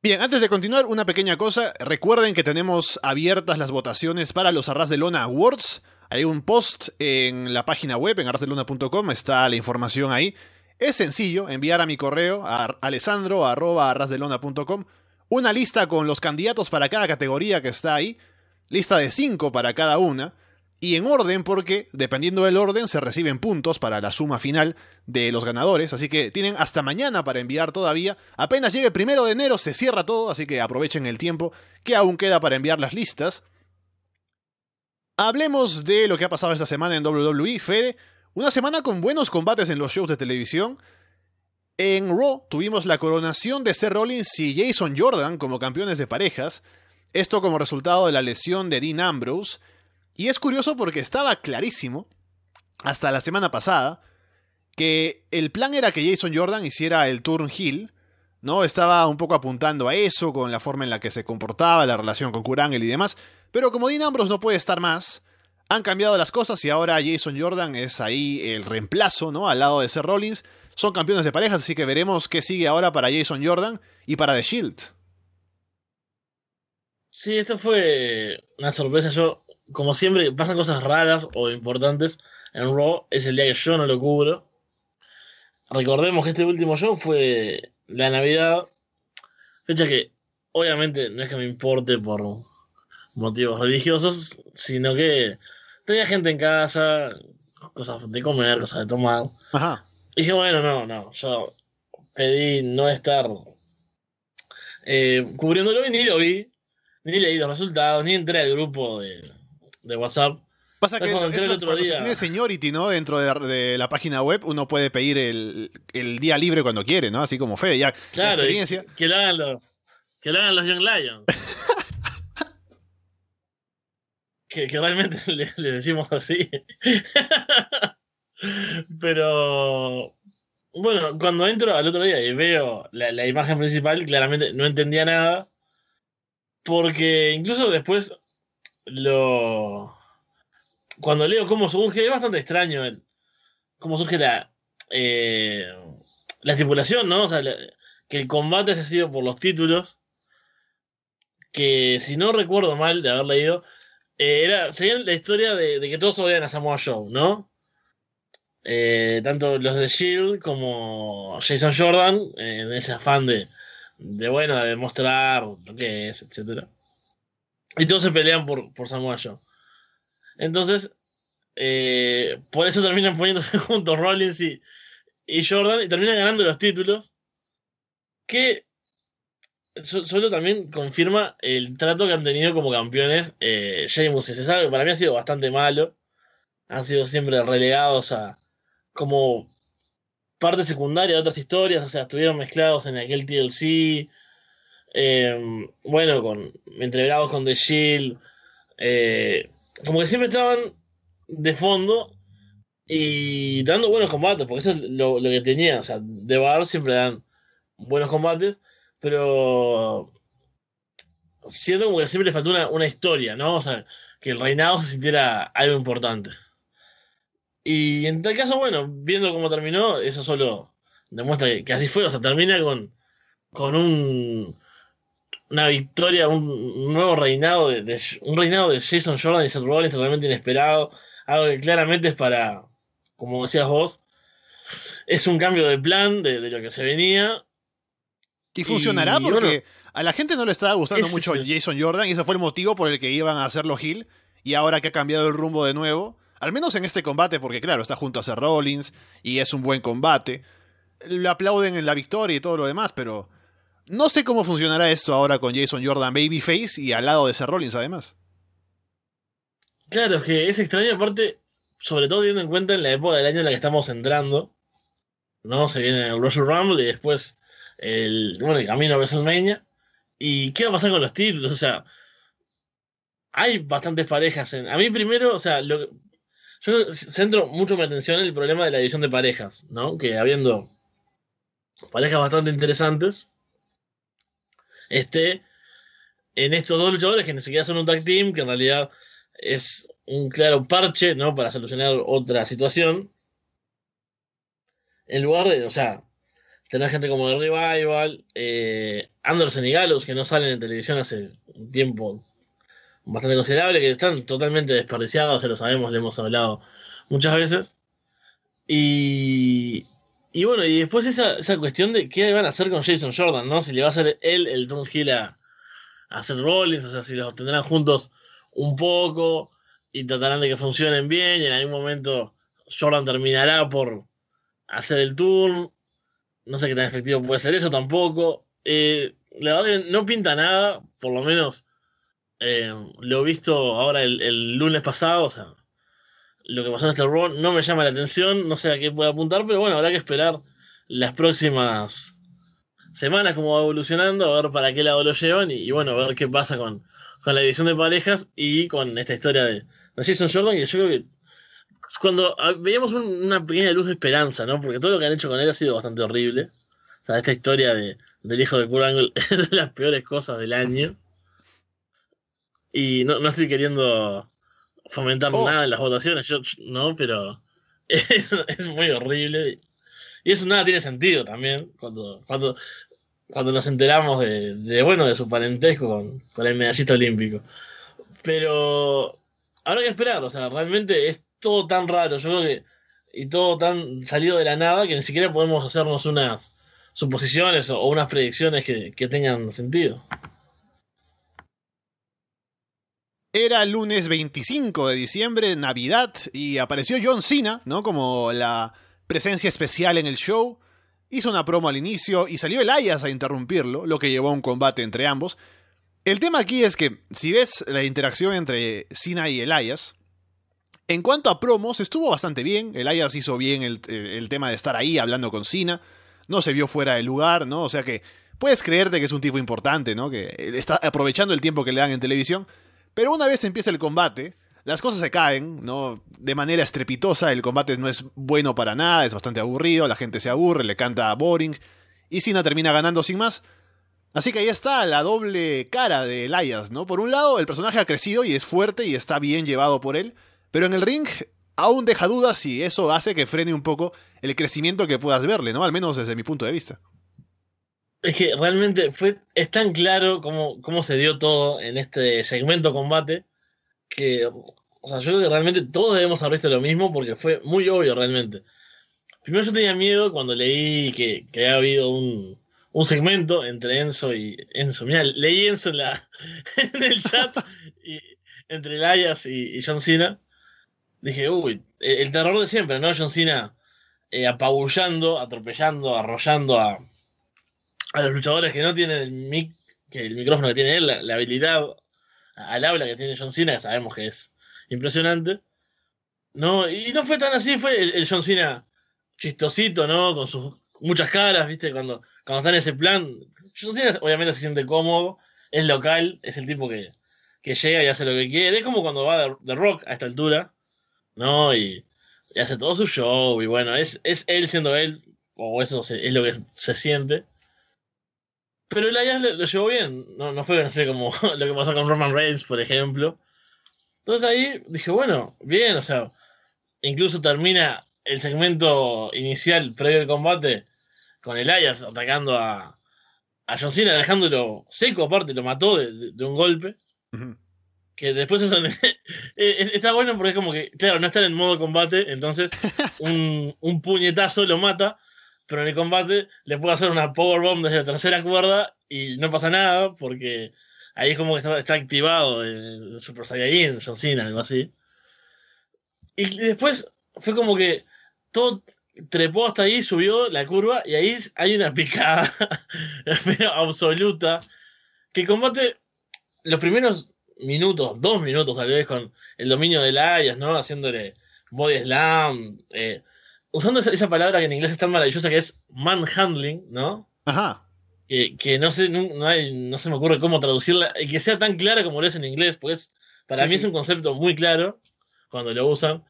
Bien, antes de continuar, una pequeña cosa. Recuerden que tenemos abiertas las votaciones para los Arras de Lona Awards. Hay un post en la página web, en arrasdelona.com, está la información ahí. Es sencillo enviar a mi correo a alessandro.arrasdelona.com una lista con los candidatos para cada categoría que está ahí, lista de cinco para cada una, y en orden porque, dependiendo del orden, se reciben puntos para la suma final de los ganadores, así que tienen hasta mañana para enviar todavía. Apenas llegue primero de enero se cierra todo, así que aprovechen el tiempo que aún queda para enviar las listas. Hablemos de lo que ha pasado esta semana en WWE. Fede, una semana con buenos combates en los shows de televisión. En Raw tuvimos la coronación de Seth Rollins y Jason Jordan como campeones de parejas, esto como resultado de la lesión de Dean Ambrose. Y es curioso porque estaba clarísimo, hasta la semana pasada, que el plan era que Jason Jordan hiciera el turn heel, ¿no? Estaba un poco apuntando a eso, con la forma en la que se comportaba, la relación con Kurt y demás, pero como Dean Ambrose no puede estar más, han cambiado las cosas y ahora Jason Jordan es ahí el reemplazo, ¿no? Al lado de Seth Rollins. Son campeones de parejas, así que veremos qué sigue ahora para Jason Jordan y para The Shield. Sí, esto fue una sorpresa. Yo, como siempre, pasan cosas raras o importantes en Raw. Es el día que yo no lo cubro. Recordemos que este último show fue la Navidad. Fecha que obviamente no es que me importe por motivos religiosos, sino que tenía gente en casa, cosas de comer, cosas de tomar. Ajá. Y dije, bueno, no, no, yo pedí no estar eh, cubriéndolo y ni lo vi, ni leí los resultados, ni entré al grupo de, de WhatsApp. Pasa que el otro día... tiene seniority, ¿no? Dentro de, la página web uno puede pedir el, el, día libre cuando quiere, ¿no? Así como Fede, ya. Claro, experiencia. Que, lo hagan los, que lo hagan los Young Lions. que, realmente le, decimos así. Pero bueno, cuando entro al otro día y veo la, imagen principal, claramente no entendía nada. Porque incluso después lo. Cuando leo cómo surge, es bastante extraño cómo surge la. Eh, la estipulación, ¿no? O sea, que el combate haya sido por los títulos. Que si no recuerdo mal de haber leído, eh, era, sería la historia de, que todos odian a Samoa Joe, ¿no? Eh, tanto los de Shield como Jason Jordan, en ese afán de, de bueno, de demostrar lo que es, etc. Y todos se pelean por, por Samoa Joe. Entonces, eh, por eso terminan poniéndose juntos Rollins y, y Jordan y terminan ganando los títulos. Que solo también confirma el trato que han tenido como campeones eh, Sheamus y se sabe que para mí ha sido bastante malo. Han sido siempre relegados a como parte secundaria de otras historias, o sea, estuvieron mezclados en aquel TLC, em, bueno, con entreverados con The Shield, eh, como que siempre estaban de fondo y dando buenos combates, porque eso es lo, lo que tenía, o sea, de Bar siempre dan buenos combates, pero siento como que siempre le faltó una, una, historia, ¿no? O sea, que el reinado se sintiera algo importante. Y en tal caso, bueno, viendo cómo terminó, eso solo demuestra que, así fue, o sea, termina con, con un, una victoria, un, nuevo reinado, de, un reinado de Jason Jordan y Seth Rollins totalmente inesperado, algo que claramente es para, como decías vos, es un cambio de plan de, de lo que se venía y funcionará porque a la gente no le estaba gustando mucho Jason Jordan y ese fue el motivo por el que iban a hacerlo Hill. Y ahora que ha cambiado el rumbo de nuevo, al menos en este combate, porque claro, está junto a Seth Rollins y es un buen combate, le aplauden en la victoria y todo lo demás, pero no sé cómo funcionará esto ahora con Jason Jordan Babyface y al lado de Seth Rollins además. Claro, es que es extraño aparte, sobre todo teniendo en cuenta en la época del año en la que estamos entrando, ¿no? Se viene el Russell Rumble y después el, bueno, el camino a WrestleMania. ¿Y qué va a pasar con los títulos? O sea, hay bastantes parejas. A mí primero, o sea, yo centro mucho mi atención en el problema de la división de parejas, ¿no? Que habiendo parejas bastante interesantes, este, en estos dos luchadores que ni siquiera son un tag team, que en realidad es un claro parche, ¿no? Para solucionar otra situación. En lugar de, o sea, Tener gente como The Revival, eh, Anderson y Gallows, que no salen en televisión hace un tiempo bastante considerable, que están totalmente desperdiciados, ya lo sabemos, le hemos hablado muchas veces. Y, y bueno, y después esa, esa, cuestión de qué van a hacer con Jason Jordan, ¿no? Si le va a hacer él el Tom Hill a, a Seth Rollins, o sea, si los tendrán juntos un poco y tratarán de que funcionen bien y en algún momento Jordan terminará por hacer el turn no sé qué tan efectivo puede ser eso tampoco. Eh, la verdad que no pinta nada, por lo menos eh, lo he visto ahora el, lunes pasado, o sea, lo que pasó en este run no me llama la atención, no sé a qué puede apuntar, pero bueno, habrá que esperar las próximas semanas cómo va evolucionando, a ver para qué lado lo llevan y, bueno, a ver qué pasa con, con, la edición de parejas y con esta historia de, de Jason Jordan, que yo creo que cuando ah, veíamos una pequeña luz de esperanza, ¿no? Porque todo lo que han hecho con él ha sido bastante horrible. O sea, esta historia de, del hijo de Kurt Angle es de las peores cosas del año. Y no, no estoy queriendo fomentar oh. nada en las votaciones, yo no, pero es, es, muy horrible. Y eso nada tiene sentido también, cuando, cuando, cuando nos enteramos de, de bueno, de su parentesco con, con el medallista olímpico. Pero habrá que esperar, o sea, realmente es todo tan raro, yo creo que, y todo tan salido de la nada que ni siquiera podemos hacernos unas suposiciones o, unas predicciones que, que tengan sentido. Era lunes 25 de diciembre, Navidad, y apareció John Cena, ¿no? Como la presencia especial en el show. Hizo una promo al inicio y salió Elias a interrumpirlo, lo que llevó a un combate entre ambos. El tema aquí es que, si ves la interacción entre Cena y Elias, en cuanto a promos, estuvo bastante bien. Elias hizo bien el, tema de estar ahí hablando con Cena. No se vio fuera de lugar, ¿no? O sea que puedes creerte que es un tipo importante, ¿no? Que está aprovechando el tiempo que le dan en televisión. Pero una vez empieza el combate, las cosas se caen, ¿no? De manera estrepitosa. El combate no es bueno para nada, es bastante aburrido. La gente se aburre, le canta a boring. Y Cena termina ganando sin más. Así que ahí está la doble cara de Elias, ¿no? Por un lado, el personaje ha crecido y es fuerte y está bien llevado por él. Pero en el ring aún deja dudas y eso hace que frene un poco el crecimiento que puedas verle, ¿no? Al menos desde mi punto de vista. Es que realmente fue, es tan claro cómo, cómo se dio todo en este segmento combate que, o sea, yo creo que realmente todos debemos haber visto lo mismo porque fue muy obvio realmente. Primero yo tenía miedo cuando leí que, que había habido un, un segmento entre Enzo y Enzo. Mira, leí Enzo en, el chat y, entre Elias y, y, John Cena. Dije, uy, el terror de siempre, ¿no? John Cena eh, apabullando, atropellando, arrollando a, a los luchadores que no tienen el mic, que el micrófono que tiene él, la, habilidad al habla que tiene John Cena, que sabemos que es impresionante. No, y no fue tan así, fue el, John Cena chistosito, ¿no? Con sus muchas caras, ¿viste? Cuando, cuando está en ese plan. John Cena obviamente se siente cómodo, es local, es el tipo que, que llega y hace lo que quiere. Es como cuando va de, rock a esta altura, ¿no? Y, hace todo su show, y bueno, es, es él siendo él, o eso es lo que se siente. Pero Elias lo, lo llevó bien. No, no fue como lo que pasó con Roman Reigns, por ejemplo. Entonces ahí dije, bueno, bien, o sea, incluso termina el segmento inicial previo al combate con Elias atacando a, a John Cena, dejándolo seco, aparte, lo mató de, un golpe. Que después eso está bueno porque es como que, claro, no está en modo combate, entonces un, un puñetazo lo mata pero en el combate le puedo hacer una powerbomb desde la tercera cuerda y no pasa nada porque ahí es como que está, activado el Super Saiyajin, John Cena, algo así. Y después fue como que todo trepó hasta ahí, subió la curva y ahí hay una picada absoluta que combate los primeros minutos, dos minutos tal vez con el dominio de Ayas, ¿no? Haciéndole body slam, eh, usando esa, palabra que en inglés es tan maravillosa que es manhandling, ¿no? Ajá. Que, no sé, no, hay, no se me ocurre cómo traducirla, y que sea tan clara como lo es en inglés, pues para mí es un concepto muy claro cuando lo usan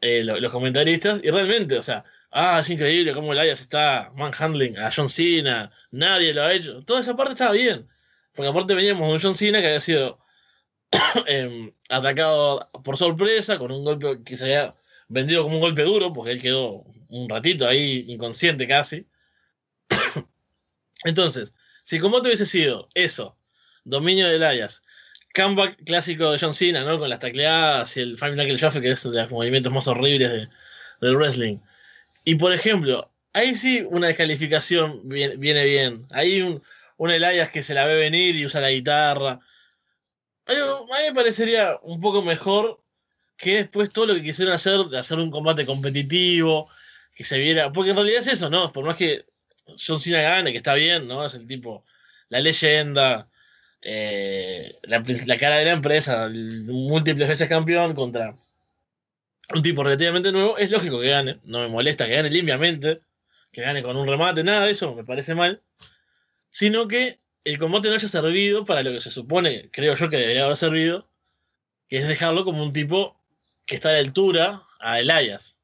eh, los, comentaristas, y realmente, o sea, ah, es increíble cómo Elias está manhandling a John Cena, nadie lo ha hecho. Toda esa parte estaba bien, porque aparte veníamos de un John Cena que había sido em, atacado por sorpresa, con un golpe que se había vendido como un golpe duro, porque él quedó un ratito ahí inconsciente casi. Entonces, si como te hubiese sido eso, dominio de Elias, comeback clásico de John Cena, ¿no? Con las tacleadas y el Five Knuckle Shuffle, que es de los movimientos más horribles del wrestling. Y por ejemplo, ahí sí una descalificación viene, bien. Ahí un, un Elias que se la ve venir y usa la guitarra. A mí me parecería un poco mejor que después todo lo que quisieron hacer, de hacer un combate competitivo, que se viera, porque en realidad es eso, ¿no? Por más que John Cena gane, que está bien, ¿no? Es el tipo, la leyenda, eh, la, cara de la empresa, múltiples veces campeón contra un tipo relativamente nuevo, es lógico que gane, no me molesta que gane limpiamente, que gane con un remate, nada de eso, me parece mal, sino que el combate no haya servido para lo que se supone, creo yo que debería haber servido, que es dejarlo como un tipo que está a la altura a Elias.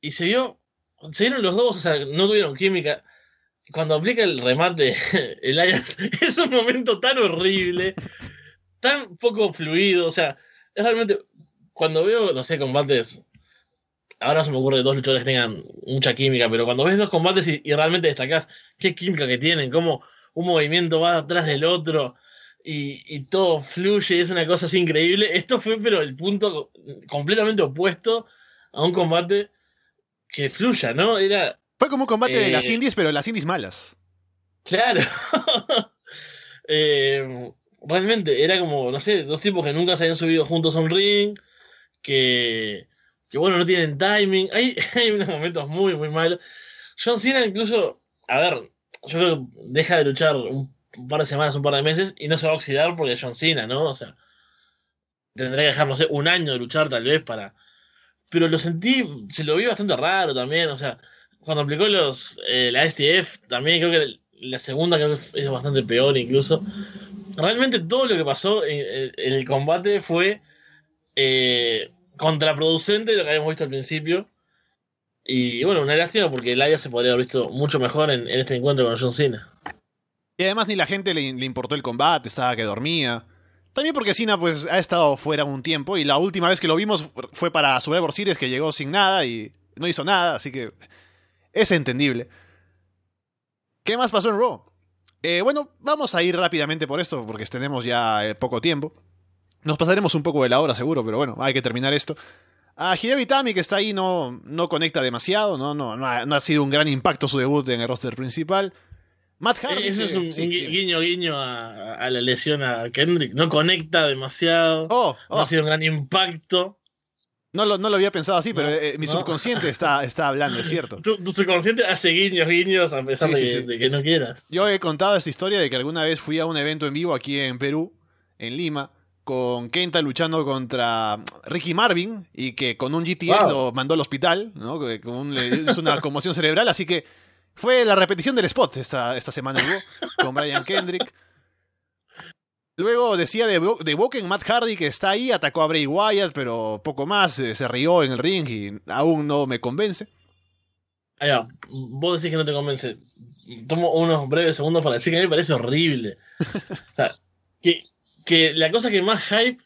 Y se vio, se vieron los dos, o sea, no tuvieron química. Cuando aplica el remate, Elias es un momento tan horrible, tan poco fluido, o sea, es realmente, cuando veo, no sé, combates, ahora se me ocurre dos luchadores que tengan mucha química, pero cuando ves dos combates y, y realmente destacás qué química que tienen, cómo un movimiento va atrás del otro, y, todo fluye, es una cosa así increíble. Esto fue, pero el punto completamente opuesto a un combate que fluya, ¿no? Era. Fue como un combate de las eh, indies, pero las indies malas. Claro. Eh, realmente, era como, no sé, dos tipos que nunca se habían subido juntos a un ring, que, que bueno, no tienen timing. Hay, hay unos momentos muy, muy malos. John Cena incluso, a ver, yo creo que deja de luchar un par de semanas, un par de meses, y no se va a oxidar porque John Cena, ¿no? O sea, tendría que dejar, no sé, un año de luchar tal vez para. Pero lo sentí, se lo vi bastante raro también, o sea, cuando aplicó los, eh, la STF, también creo que la segunda creo que es bastante peor incluso. Realmente todo lo que pasó en, el combate fue eh, contraproducente de lo que habíamos visto al principio. Y bueno, una lástima porque área se podría haber visto mucho mejor en, en este encuentro con John Cena. Y además ni la gente le, importó el combate, estaba que dormía. También porque Cena pues ha estado fuera un tiempo y la última vez que lo vimos fue para Survivor Series que llegó sin nada y no hizo nada, así que es entendible. ¿Qué más pasó en Raw? Eh, bueno, vamos a ir rápidamente por esto porque tenemos ya eh, poco tiempo. Nos pasaremos un poco de la hora seguro, pero bueno, hay que terminar esto. A Hideo Tami, que está ahí, no, no conecta demasiado, no, no, no, ha, no ha sido un gran impacto su debut en el roster principal. Matt Hardy. Eso es un, guiño guiño a, la lesión a Kendrick. No conecta demasiado. Oh, No ha oh. sido un gran impacto. No lo, no lo había pensado así, pero eh, mi subconsciente está, está hablando, es cierto. Tu, subconsciente hace guiños, guiños, a pesar de, que no quieras. Yo he contado esta historia de que alguna vez fui a un evento en vivo aquí en Perú, en Lima, con Kenta luchando contra Ricky Marvin y que con un GTS lo mandó al hospital, ¿no? Con es una conmoción cerebral, así que fue la repetición del spot esta, esta semana con Brian Kendrick. Luego decía de, de Woken Matt Hardy que está ahí, atacó a Bray Wyatt, pero poco más, eh, se rió en el ring y aún no me convence. Allá, vos decís que no te convence. Tomo unos breves segundos para decir que a mí me parece horrible. o sea, que, que la cosa que más hype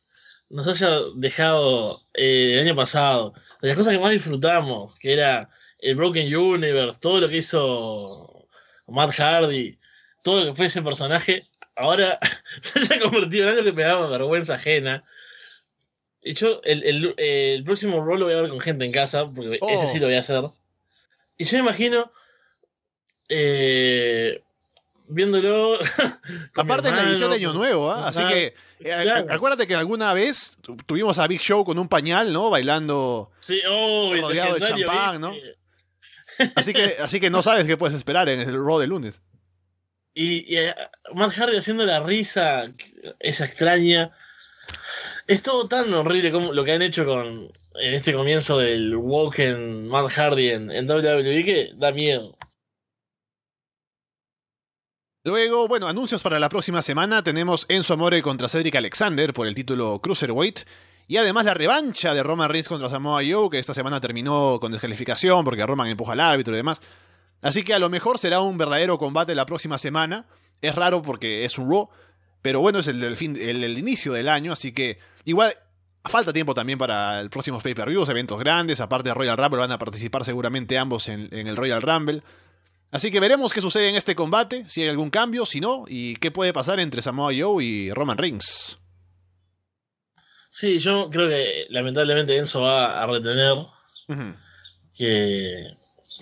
nos haya dejado eh, el año pasado, las cosas que más disfrutamos, que era el Broken Universe, todo lo que hizo Matt Hardy, todo lo que fue ese personaje, ahora se haya convertido en algo que me daba vergüenza ajena. Y yo el, próximo rol lo voy a ver con gente en casa, porque ese sí lo voy a hacer. Y yo me imagino eh, viéndolo. Aparte en la edición de Año Nuevo, ¿ah? así que eh, acuérdate que alguna vez tuvimos a Big Show con un pañal, ¿no? Bailando sí, oh, rodeado de champán, ¿no? Así que, así que no sabes qué puedes esperar en el Raw de lunes. Y, y, eh, Matt Hardy haciendo la risa, esa extraña. Es todo tan horrible como lo que han hecho con en este comienzo del Woken Matt Hardy en, en WWE que da miedo. Luego, bueno, anuncios para la próxima semana. Tenemos Enzo Amore contra Cedric Alexander por el título Cruiserweight. Y además la revancha de Roman Reigns contra Samoa Joe, que esta semana terminó con descalificación porque Roman empuja al árbitro y demás. Así que a lo mejor será un verdadero combate la próxima semana. Es raro porque es un Raw, pero bueno, es el, fin, el, inicio del año, así que igual falta tiempo también para el próximo pay-per-views, eventos grandes. Aparte de Royal Rumble, van a participar seguramente ambos en, en el Royal Rumble. Así que veremos qué sucede en este combate, si hay algún cambio, si no, y qué puede pasar entre Samoa Joe y Roman Reigns. Sí, yo creo que lamentablemente Enzo va a retener. Que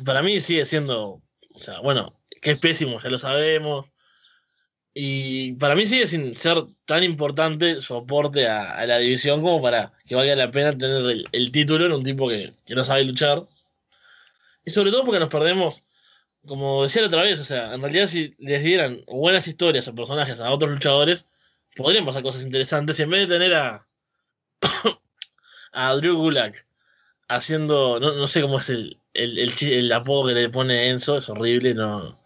para mí sigue siendo. O sea, bueno, que es pésimo, ya lo sabemos. Y para mí sigue sin ser tan importante su aporte a, la división como para que valga la pena tener el, título en un tipo que, que, no sabe luchar. Y sobre todo porque nos perdemos, como decía la otra vez, o sea, en realidad si les dieran buenas historias o personajes a otros luchadores, podrían pasar cosas interesantes. Y en vez de tener a, a Drew Gulak haciendo, no, sé cómo es el, el, apodo que le pone Enzo, es horrible, no.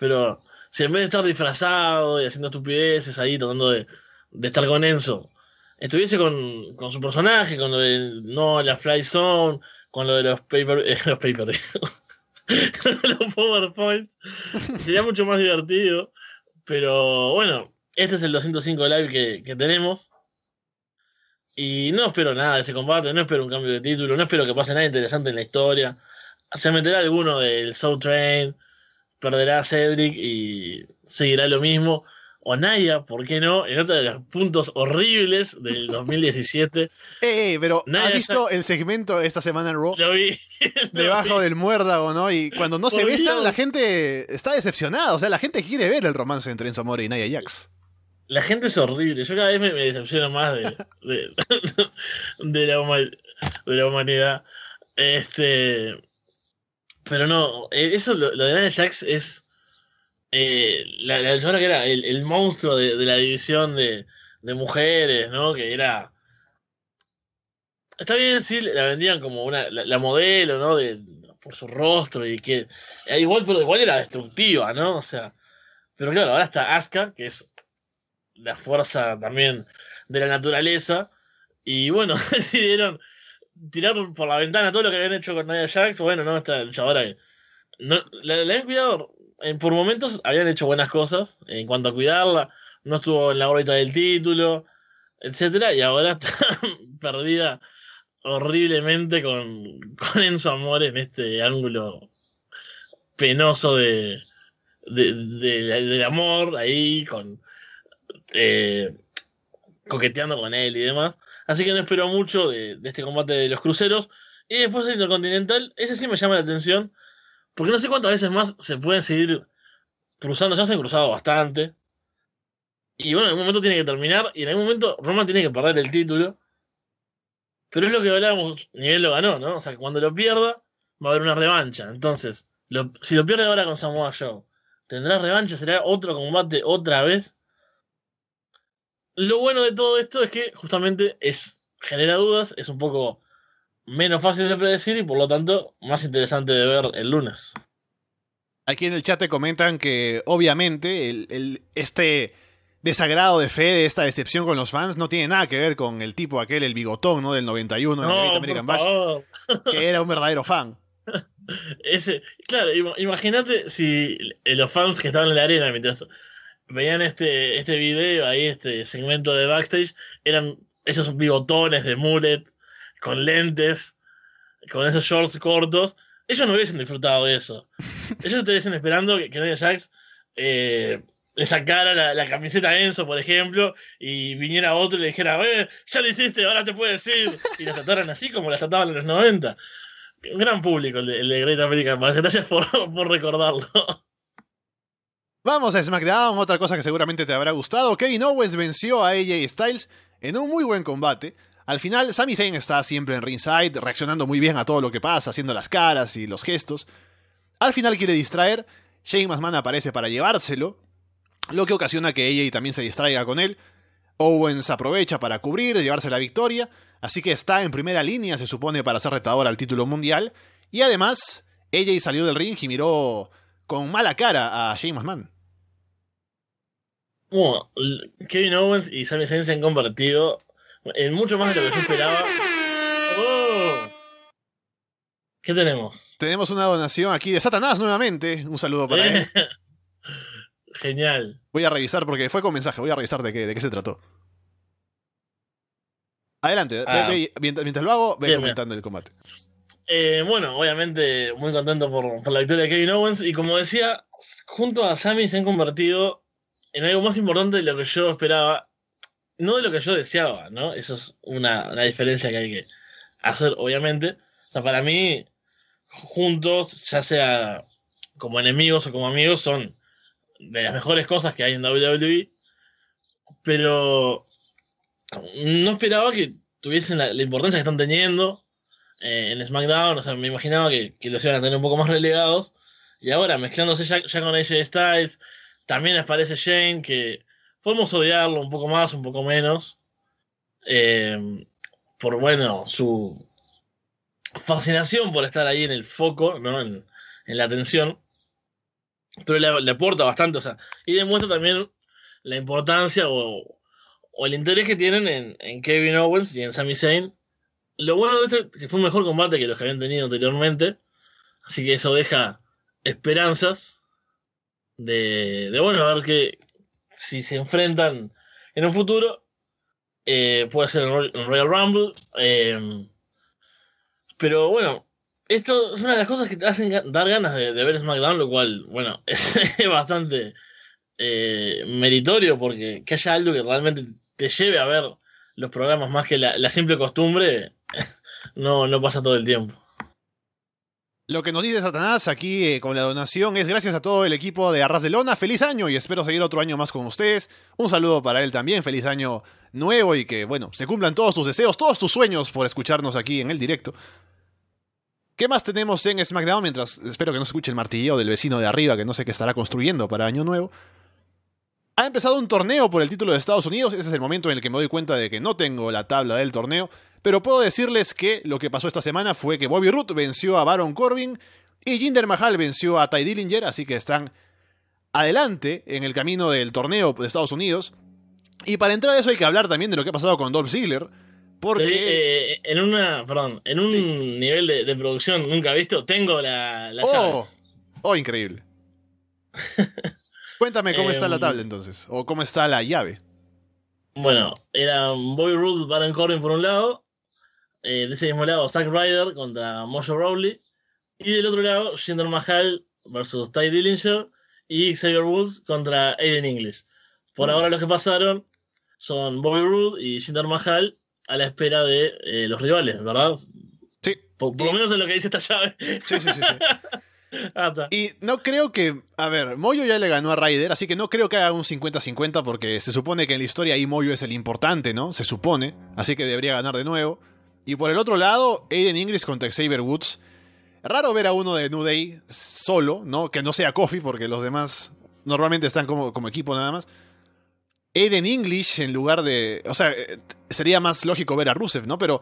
Pero si en vez de estar disfrazado y haciendo estupideces ahí, tratando de, estar con Enzo, estuviese con, con, su personaje, con lo de no, la Fly Zone, con lo de los paper, eh, los paper, los PowerPoints, sería mucho más divertido. Pero bueno, este es el 205 live que, que tenemos. Y no espero nada de ese combate, no espero un cambio de título, no espero que pase nada interesante en la historia. Se meterá alguno del Soul Train, perderá a Cedric y seguirá lo mismo. O Naya, ¿por qué no? En otro de los puntos horribles del 2017. eh, eh, pero ¿has visto el segmento esta semana en Raw? Lo vi. Debajo del muérdago, ¿no? Y cuando no se besan, la gente está decepcionada. O sea, la gente quiere ver el romance entre Enzo Amore y Naya Jax. La gente es horrible. Yo cada vez me, decepciono más de, de, la, humanidad. Este. Pero no, eh, eso, lo, de Nia Jax es. Eh, la, la que era el, monstruo de, la división de, mujeres, ¿no? Que era. Está bien, sí, la vendían como una. La, modelo, ¿no? De, por su rostro y que. Eh, igual, pero igual era destructiva, ¿no? O sea. Pero claro, ahora está Asuka, que es la fuerza también de la naturaleza. Y bueno, decidieron tirar por la ventana todo lo que habían hecho con Nia Jax. Bueno, no, esta luchadora que. No, la, la cuidado. Por momentos habían hecho buenas cosas en cuanto a cuidarla. No estuvo en la órbita del título, etcétera, y ahora está perdida horriblemente con, con Enzo Amor en este ángulo penoso de, de, del amor ahí, con, eh, coqueteando con él y demás. Así que no espero mucho de, este combate de los cruceros. Y después el Intercontinental, ese sí me llama la atención, porque no sé cuántas veces más se pueden seguir cruzando, ya se han cruzado bastante. Y bueno, en algún momento tiene que terminar y en algún momento Roman tiene que perder el título. Pero es lo que hablábamos, nivel lo ganó, ¿no? O sea, cuando lo pierda, va a haber una revancha. Entonces, si lo pierde ahora con Samoa Joe, ¿tendrá revancha? ¿Será otro combate otra vez? Lo bueno de todo esto es que justamente es genera dudas, es un poco menos fácil de predecir y por lo tanto más interesante de ver el lunes. Aquí en el chat te comentan que obviamente el, este desagrado de fe, de esta decepción con los fans, no tiene nada que ver con el tipo aquel, el bigotón, ¿no? Del 91 no, American Bash, que era un verdadero fan. Ese, claro, imagínate si los fans que estaban en la arena mientras veían este, este video, ahí este segmento de backstage, eran esos bigotones de mullet, con lentes, con esos shorts cortos, ellos no hubiesen disfrutado de eso. Ellos estuviesen esperando que, que Jax eh, le sacara la, camiseta a Enzo, por ejemplo, y viniera otro y le dijera, eh, ya lo hiciste, ahora te puedes ir. Y la trataran así como la trataban en los 90. Un gran público el de, Great American Bash. Gracias por, por recordarlo. Vamos a SmackDown, otra cosa que seguramente te habrá gustado. Kevin Owens venció a AJ Styles en un muy buen combate. Al final, Sami Zayn está siempre en ringside, reaccionando muy bien a todo lo que pasa, haciendo las caras y los gestos. Al final quiere distraer, Shane McMahon aparece para llevárselo, lo que ocasiona que AJ también se distraiga con él. Owens aprovecha para cubrir, llevarse la victoria, así que está en primera línea, se supone, para ser retador al título mundial. Y además, AJ salió del ring y miró con mala cara a Shane McMahon. Kevin Owens y Sami Zayn se han convertido en mucho más de lo que yo esperaba. Oh. ¿Qué tenemos? Tenemos una donación aquí de Satanás nuevamente. Un saludo para él. Genial. Voy a revisar porque fue con mensaje. Voy a revisar de qué, de qué se trató. Adelante, ah. mientras, lo hago, ve comentando el combate. Eh, bueno, obviamente muy contento por, por, la victoria de Kevin Owens. Y como decía, junto a Sami se han convertido en algo más importante de lo que yo esperaba no de lo que yo deseaba, ¿no? Eso es una, diferencia que hay que hacer, obviamente. O sea, para mí, juntos, ya sea como enemigos o como amigos, son de las mejores cosas que hay en WWE. Pero no esperaba que tuviesen la, importancia que están teniendo eh, en SmackDown. O sea, me imaginaba que, los iban a tener un poco más relegados. Y ahora, mezclándose ya, ya con AJ Styles, también aparece Shane, que podemos odiarlo un poco más, un poco menos. Eh, por, bueno, su fascinación por estar ahí en el foco, ¿no? En, la atención. Pero le, aporta bastante, o sea, y demuestra también la importancia o, el interés que tienen en, Kevin Owens y en Sami Zayn. Lo bueno de esto es que fue un mejor combate que los que habían tenido anteriormente. Así que eso deja esperanzas de, de bueno, a ver qué, si se enfrentan en un futuro, eh, puede ser en Royal Rumble. Eh, pero bueno, esto es una de las cosas que te hacen dar ganas de, ver SmackDown, lo cual, bueno, es, bastante eh, meritorio porque que haya algo que realmente te lleve a ver los programas más que la, la simple costumbre, no, no pasa todo el tiempo. Lo que nos dice Satanás aquí eh, con la donación es gracias a todo el equipo de Arras de Lona. Feliz año y espero seguir otro año más con ustedes. Un saludo para él también. Feliz año nuevo y que, bueno, se cumplan todos tus deseos, todos tus sueños por escucharnos aquí en el directo. ¿Qué más tenemos en SmackDown? Mientras espero que no se escuche el martilleo del vecino de arriba que no sé qué estará construyendo para Año Nuevo. Ha empezado un torneo por el título de Estados Unidos. Ese es el momento en el que me doy cuenta de que no tengo la tabla del torneo. Pero puedo decirles que lo que pasó esta semana fue que Bobby Root venció a Baron Corbin y Jinder Mahal venció a Ty Dillinger, así que están adelante en el camino del torneo de Estados Unidos. Y para entrar a eso hay que hablar también de lo que ha pasado con Dolph Ziggler. Porque. Eh, en una. Perdón, en un nivel de, producción nunca visto, tengo la, la oh, oh, increíble. Cuéntame cómo está la em, tabla entonces. O cómo está la llave. Bueno, era Bobby Roode, Baron Corbin por un lado, eh, de ese mismo lado, Zack Ryder contra Mojo Rowley. Y del otro lado, Jinder Mahal versus Ty Dillinger y Xavier Woods contra Aiden English. Por ahora los que pasaron son Bobby Roode y Jinder Mahal a la espera de eh, los rivales, ¿verdad? Sí. Por, lo menos en lo que dice esta llave. Sí, sí, sí. Ah, y no creo que. A ver, Moyo ya le ganó a Ryder, así que no creo que haga un 50-50 porque se supone que en la historia ahí Moyo es el importante, ¿no? Se supone. Así que debería ganar de nuevo. Y por el otro lado, Aiden English contra Xavier Woods. Raro ver a uno de New Day solo, ¿no? Que no sea Kofi, porque los demás normalmente están como, como equipo nada más. Aiden English en lugar de. O sea, eh, sería más lógico ver a Rusev, ¿no? Pero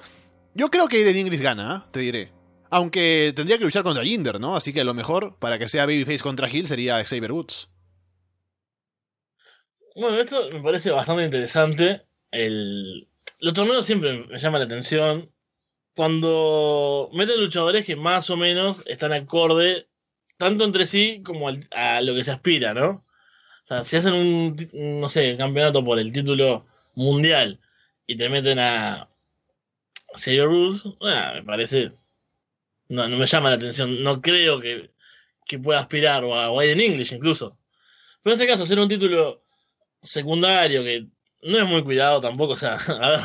yo creo que Aiden English gana, ¿eh? te diré. Aunque tendría que luchar contra Jinder, ¿no? Así que a lo mejor, para que sea Babyface contra Hill, sería Xavier Woods. Bueno, esto me parece bastante interesante. El... Los torneos siempre me llaman la atención. Cuando meten luchadores que más o menos están acorde tanto entre sí como a lo que se aspira, ¿no? O sea, si hacen un, no sé, campeonato por el título mundial y te meten a Xavier Rules, me parece. No, me llama la atención. No creo que, que pueda aspirar, o a Widen English incluso. Pero en este caso, hacer un título secundario que no es muy cuidado tampoco. O sea, a ver,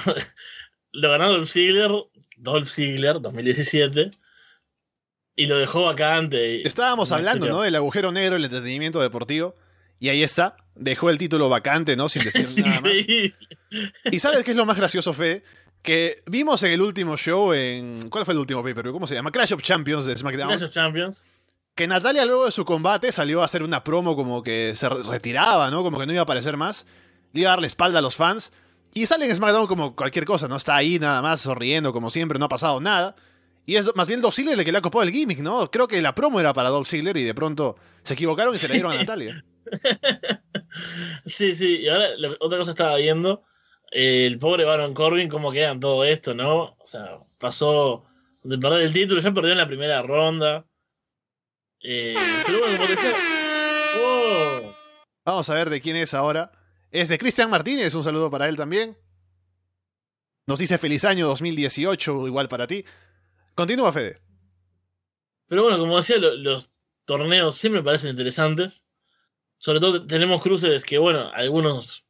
lo ganó Dolph Ziggler, Dolph Ziggler 2017 y lo dejó vacante. Estábamos hablando, ¿no? Del agujero negro del entretenimiento deportivo. Y ahí está. Dejó el título vacante, ¿no? Sin decir nada más. Y ¿sabes qué es lo más gracioso, Fe? Que vimos en el último show en. ¿Cuál fue el último paper? ¿Cómo se llama? Clash of Champions de SmackDown. Clash of Champions. Que Natalia luego de su combate salió a hacer una promo como que se retiraba, ¿no? Como que no iba a aparecer más. Le iba a darle espalda a los fans. Y sale en SmackDown como cualquier cosa, ¿no? Está ahí nada más sonriendo como siempre, no ha pasado nada. Y es más bien Dolph Ziggler el que le ha copado el gimmick, ¿no? Creo que la promo era para Dolph Ziggler y de pronto se equivocaron y se le dieron a Natalia. sí, sí. Y ahora otra cosa estaba viendo. El pobre Baron Corbin, cómo queda en todo esto, ¿no? O sea, pasó de perder el título, ya perdió en la primera ronda. Eh, pero bueno, como decía. ¡Oh! Vamos a ver de quién es ahora. Es de Cristian Martínez, un saludo para él también. Nos dice feliz año 2018, igual para ti. Continúa, Fede. Pero bueno, como decía, los torneos siempre parecen interesantes. Sobre todo tenemos cruces que, bueno, algunos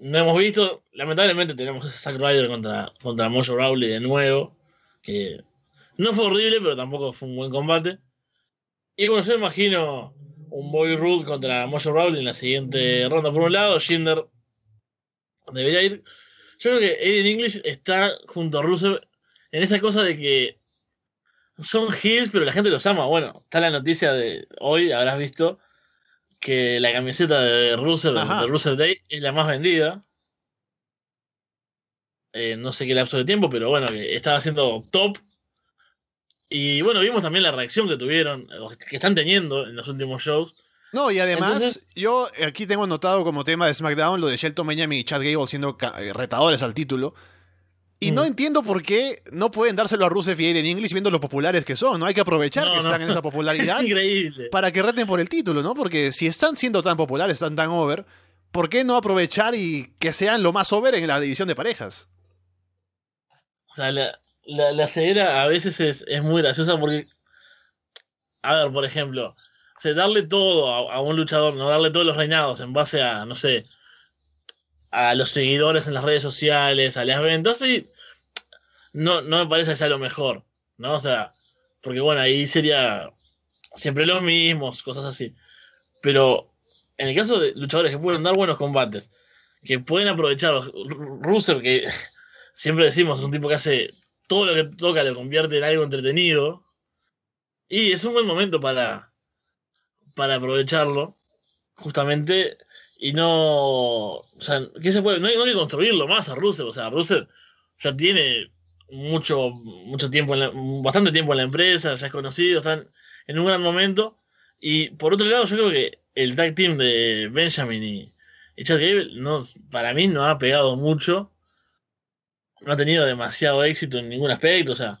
no hemos visto. Lamentablemente tenemos ese Zack Ryder contra, contra Mojo Rawley de nuevo. Que no fue horrible, pero tampoco fue un buen combate. Y bueno, yo imagino un Boy Rude contra Mojo Rawley en la siguiente ronda. Por un lado, Jinder debería ir. Yo creo que Aiden English está junto a Rusev en esa cosa de que son heels, pero la gente los ama. Bueno, está la noticia de hoy, habrás visto, que la camiseta de Russell, de Russell Day, es la más vendida. Eh, no sé qué lapso de tiempo, pero bueno, que estaba haciendo top. Y bueno, vimos también la reacción que tuvieron, que están teniendo en los últimos shows. No, y además, yo aquí tengo notado como tema de SmackDown lo de Shelton Benjamin y Chad Gable siendo eh, retadores al título. Y no mm. entiendo por qué no pueden dárselo a Rusev y Aiden English viendo lo populares que son, ¿no? Hay que aprovechar que están en esa popularidad para que reten por el título, ¿no? Porque si están siendo tan populares, están tan over, ¿por qué no aprovechar y que sean lo más over en la división de parejas? O sea, la, la, ceguera a veces es, muy graciosa porque, a ver, por ejemplo, darle todo a, a un luchador, no darle todos los reinados en base a, no sé, a los seguidores en las redes sociales, a las ventas, y no, no me parece que sea lo mejor, ¿no? O sea, porque bueno, ahí sería siempre los mismos, cosas así. Pero en el caso de luchadores que pueden dar buenos combates, que pueden aprovechar, Ruser, que siempre decimos, es un tipo que hace todo lo que toca, lo convierte en algo entretenido, y es un buen momento para, para aprovecharlo, justamente y no. O sea, ¿qué se puede? No hay, que construirlo más a Russell. O sea, Russell ya tiene mucho, mucho tiempo, en bastante tiempo en la empresa, ya es conocido, están en un gran momento. Y por otro lado, yo creo que el tag team de Benjamin y, Chad Gable, no, para mí no ha pegado mucho. No ha tenido demasiado éxito en ningún aspecto. O sea,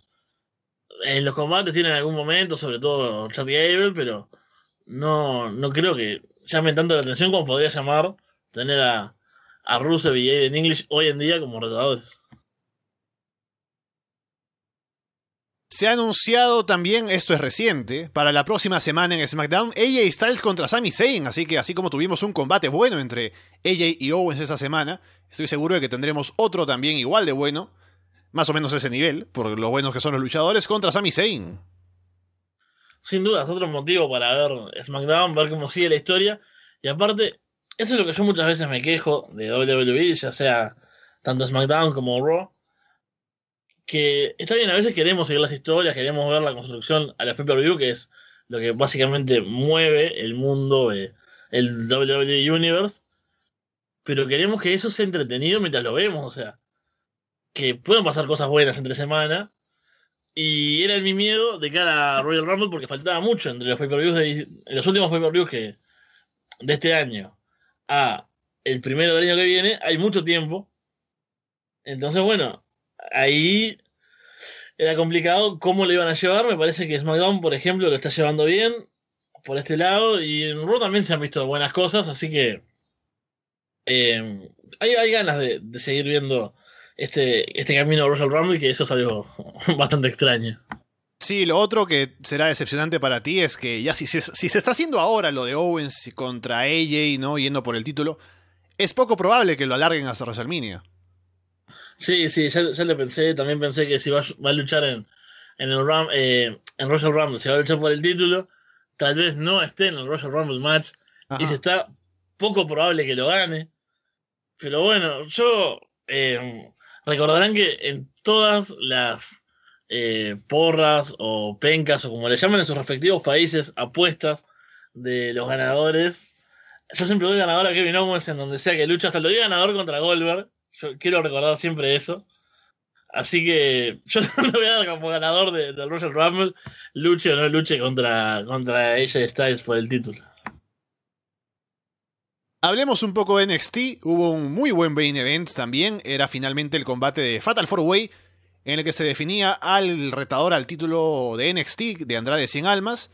en los combates tienen algún momento, sobre todo Chad Gable, pero no, no creo que llame tanto la atención como podría llamar tener a, a Rusev y Aiden English hoy en día como retadores. Se ha anunciado también, esto es reciente, para la próxima semana en SmackDown, AJ Styles contra Sami Zayn, así que así como tuvimos un combate bueno entre AJ y Owens esa semana, estoy seguro de que tendremos otro también igual de bueno, más o menos ese nivel, por lo buenos que son los luchadores, contra Sami Zayn. sin duda, es otro motivo para ver SmackDown, ver cómo sigue la historia. Y aparte, eso es lo que yo muchas veces me quejo de WWE, ya sea tanto SmackDown como Raw. Que está bien, a veces queremos seguir las historias, queremos ver la construcción a la pay-per-view, que es lo que básicamente mueve el mundo, el WWE Universe. Pero queremos que eso sea entretenido mientras lo vemos, o sea, que puedan pasar cosas buenas entre semana. Y era mi miedo de cara a Royal Rumble porque faltaba mucho entre los pay-per-views de, los últimos pay-per-views que de este año a el primero del año que viene, hay mucho tiempo. Entonces, bueno, ahí era complicado cómo lo iban a llevar. Me parece que SmackDown, por ejemplo, lo está llevando bien por este lado. Y en Raw también se han visto buenas cosas, así que eh, hay, ganas de, seguir viendo este, este camino de Royal Rumble, que eso es algo bastante extraño. Sí, lo otro que será decepcionante para ti es que ya si, si, se está haciendo ahora lo de Owens contra AJ, ¿no? Yendo por el título, es poco probable que lo alarguen hasta WrestleMania. Sí, sí, ya, lo pensé. También pensé que si va, a luchar en, en el Ram, eh, en Royal Rumble, si va a luchar por el título, tal vez no esté en el Royal Rumble match. Y si está poco probable que lo gane. Pero bueno, yo eh, recordarán que en todas las eh, porras o pencas o como le llaman en sus respectivos países, apuestas de los ganadores. Yo siempre doy ganador a Kevin Owens en donde sea que lucha, hasta lo doy ganador contra Goldberg. Yo quiero recordar siempre eso. Así que yo lo voy a dar como ganador del de Royal Rumble, luche o no luche contra, contra ella Styles por el título. Hablemos un poco de NXT. Hubo un muy buen main event también. Era finalmente el combate de Fatal 4-Way en el que se definía al retador al título de NXT de Andrade 100 Almas.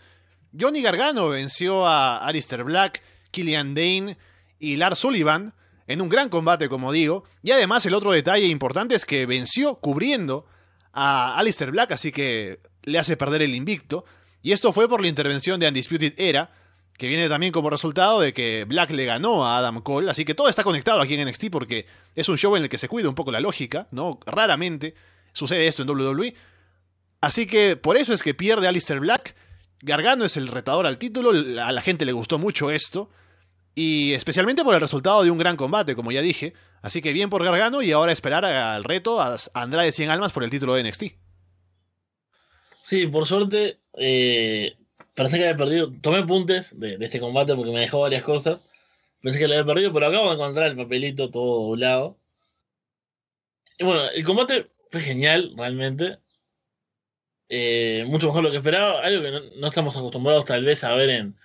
Johnny Gargano venció a Alistair Black, Killian Dane y Lars Sullivan en un gran combate, como digo. Y además el otro detalle importante es que venció cubriendo a Alistair Black, así que le hace perder el invicto. Y esto fue por la intervención de Undisputed Era, que viene también como resultado de que Black le ganó a Adam Cole. Así que todo está conectado aquí en NXT porque es un show en el que se cuida un poco la lógica, ¿no? Raramente sucede esto en WWE. Así que por eso es que pierde Alistair Black. Gargano es el retador al título, a la gente le gustó mucho esto. Y especialmente por el resultado de un gran combate, como ya dije. Así que bien por Gargano y ahora esperar al reto a Andrade 100 Almas por el título de NXT. Sí, por suerte, eh, parece que había perdido. Tomé puntes de, este combate porque me dejó varias cosas. Pensé que lo había perdido, pero acabo de encontrar el papelito todo doblado. Y bueno, el combate fue genial, realmente. Eh, mucho mejor de lo que esperaba, algo que no, estamos acostumbrados tal vez a ver en,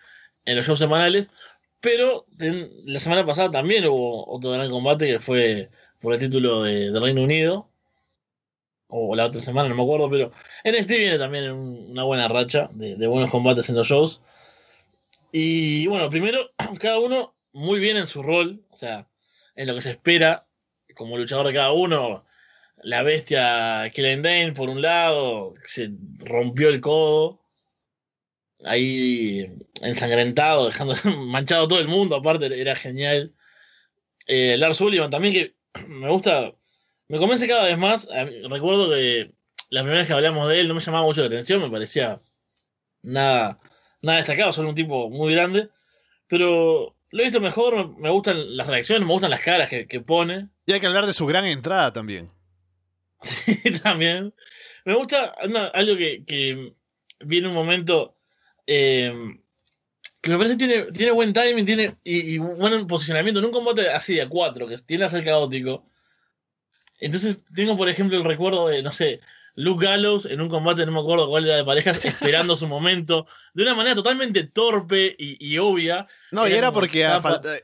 los shows semanales. Pero la semana pasada también hubo otro gran combate que fue por el título de, Reino Unido. O la otra semana, no me acuerdo, pero NXT viene también en una buena racha de, de buenos combates en los shows. Y bueno, primero, cada uno muy bien en su rol, o sea, en lo que se espera como luchador de cada uno la bestia Killen Dane por un lado, se rompió el codo, ahí ensangrentado, dejando manchado todo el mundo, aparte era genial. Eh, Lars Sullivan también, que me gusta, me convence cada vez más. Recuerdo que la primera vez que hablamos de él no me llamaba mucho la atención, me parecía nada, nada destacado, solo un tipo muy grande, pero lo he visto mejor, me, gustan las reacciones, me gustan las caras que, que pone. Y hay que hablar de su gran entrada también. Sí, también. Me gusta algo que, que viene un momento eh, que me parece que tiene, tiene buen timing tiene, y, buen posicionamiento. En un combate así de a cuatro, que tiene a ser caótico. Entonces, tengo por ejemplo el recuerdo de, no sé, Luke Gallows en un combate, no me acuerdo cuál era de parejas, esperando su momento, de una manera totalmente torpe y, obvia. No, y era porque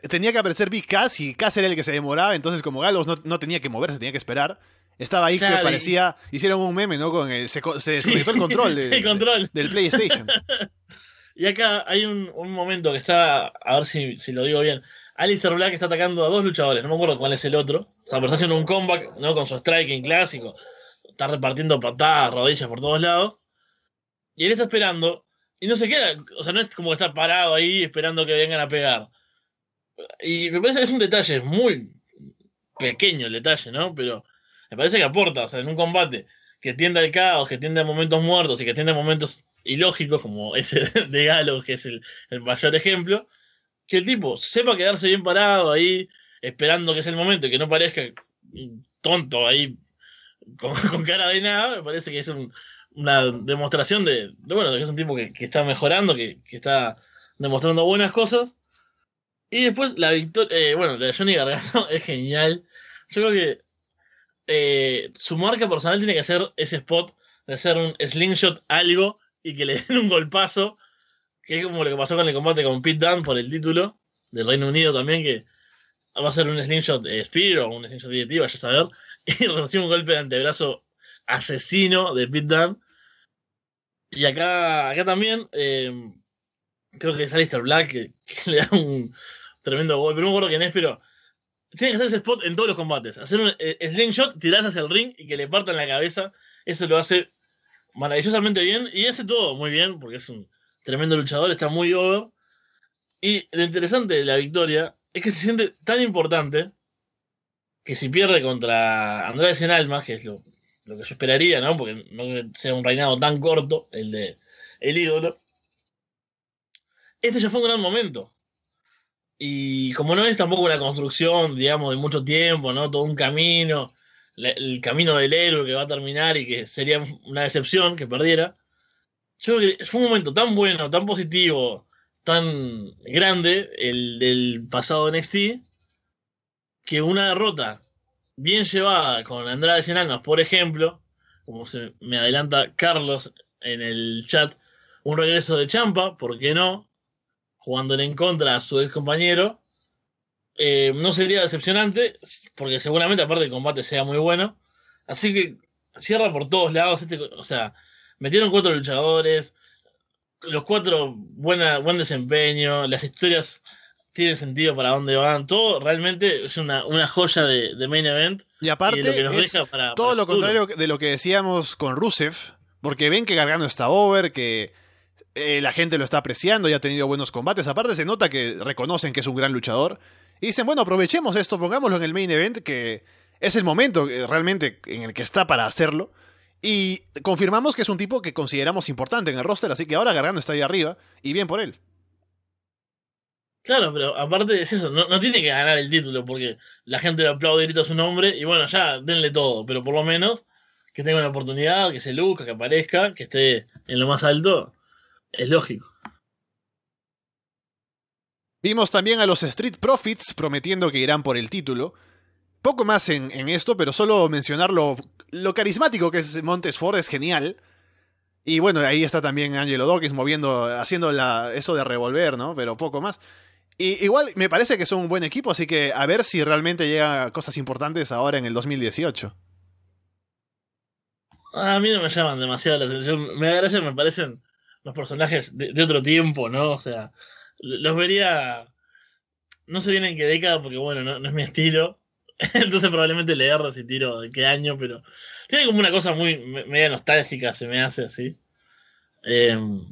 tenía que aparecer Big Cass y Cass era el que se demoraba, entonces como Gallows no, no tenía que moverse, tenía que esperar. Estaba ahí que parecía. Hicieron un meme, ¿no? Con el, se, se desconectó el control, del PlayStation. y acá hay un, momento que está. A ver si, si, lo digo bien. Alistair Black está atacando a dos luchadores. No me acuerdo cuál es el otro. O sea, pero está haciendo un comeback, ¿no? Con su striking clásico. Está repartiendo patadas, rodillas por todos lados. Y él está esperando. Y no se queda. O sea, no es como que está parado ahí esperando que vengan a pegar. Y me parece que es un detalle, es muy pequeño el detalle, ¿no? Pero me parece que aporta, o sea, en un combate que tiende al caos, que tiende a momentos muertos y que tiende a momentos ilógicos, como ese de Galo, que es el, mayor ejemplo, que el tipo sepa quedarse bien parado ahí, esperando que es el momento y que no parezca tonto ahí con, cara de nada, me parece que es una demostración de, bueno, que es un tipo que, está mejorando, que, está demostrando buenas cosas. Y después la victoria, eh, bueno, la de Johnny Gargano es genial. Yo creo que eh, su marca personal tiene que hacer ese spot de hacer un slingshot algo y que le den un golpazo, que es como lo que pasó con el combate con Pete Dunne por el título del Reino Unido también, que va a ser un slingshot eh, Spear o un slingshot DDT, vaya a saber, y recibe un golpe de antebrazo asesino de Pete Dunne. Y acá, acá también, eh, creo que es Alistair Black que, le da un tremendo golpe, pero no me acuerdo quién es, pero tiene que hacer ese spot en todos los combates. Hacer un eh, slingshot, tirarse hacia el ring y que le partan la cabeza. Eso lo hace maravillosamente bien y hace todo muy bien porque es un tremendo luchador, está muy over. Y lo interesante de la victoria es que se siente tan importante que si pierde contra Andrés en Almas, que es lo, que yo esperaría, ¿no? Porque no sea un reinado tan corto, el de el ídolo. Este ya fue un gran momento. Y como no es tampoco una construcción, digamos, de mucho tiempo, ¿no? Todo un camino, el camino del héroe que va a terminar y que sería una decepción que perdiera. Yo creo que fue un momento tan bueno, tan positivo, tan grande, el del pasado NXT, que una derrota bien llevada con Andrade Cien por ejemplo, como se me adelanta Carlos en el chat, un regreso de Champa, ¿por qué no? jugándole en contra a su ex compañero. Eh, no sería decepcionante, porque seguramente aparte el combate sea muy bueno. Así que cierra por todos lados. Este, o sea, metieron cuatro luchadores, los cuatro buena, buen desempeño, las historias tienen sentido para dónde van. Todo realmente es una, joya de, main event. Y aparte, todo lo contrario de lo que decíamos con Rusev, porque ven que Gargano está over, que eh, la gente lo está apreciando y ha tenido buenos combates. Aparte se nota que reconocen que es un gran luchador. Y dicen, bueno, aprovechemos esto, pongámoslo en el main event, que es el momento eh, realmente en el que está para hacerlo. Y confirmamos que es un tipo que consideramos importante en el roster, así que ahora Gargano está ahí arriba, y bien por él. Claro, pero aparte es eso, no, tiene que ganar el título, porque la gente le aplaude y grita su nombre, y bueno, ya, denle todo, pero por lo menos que tenga una oportunidad, que se luzca, que aparezca, que esté en lo más alto, es lógico. Vimos también a los Street Profits prometiendo que irán por el título. Poco más en, esto, pero solo mencionar lo, carismático que es Montes Ford es genial. Y bueno, ahí está también Angelo Dawkins moviendo, haciendo eso de revolver, ¿no? Pero poco más. Y igual me parece que son un buen equipo, así que a ver si realmente llega cosas importantes ahora en el 2018. A mí no me llaman demasiado la atención. Me agradecen, me parecen los personajes de, otro tiempo, ¿no? O sea, los vería. No sé bien en qué década, porque bueno, no, es mi estilo. Entonces probablemente le erro si tiro de qué año, pero tiene como una cosa muy media nostálgica, se me hace así. Em,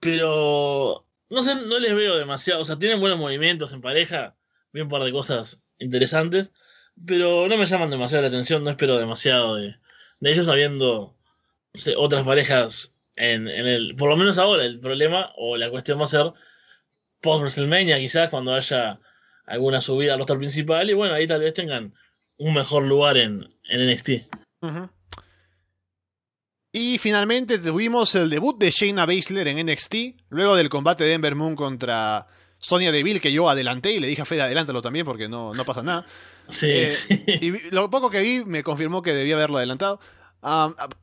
pero no sé, no les veo demasiado. O sea, tienen buenos movimientos en pareja, vi un par de cosas interesantes, pero no me llaman demasiado la atención, no espero demasiado de, de ellos habiendo otras parejas en, el, por lo menos ahora, el problema o la cuestión va a ser post WrestleMania, quizás cuando haya alguna subida al roster principal, y bueno, ahí tal vez tengan un mejor lugar en, en NXT. Y finalmente tuvimos el debut de Shayna Baszler en NXT, luego del combate de Ember Moon contra Sonia Deville, que yo adelanté y le dije a Fede adelántalo también porque no, no pasa nada. Sí, eh, Y lo poco que vi me confirmó que debía haberlo adelantado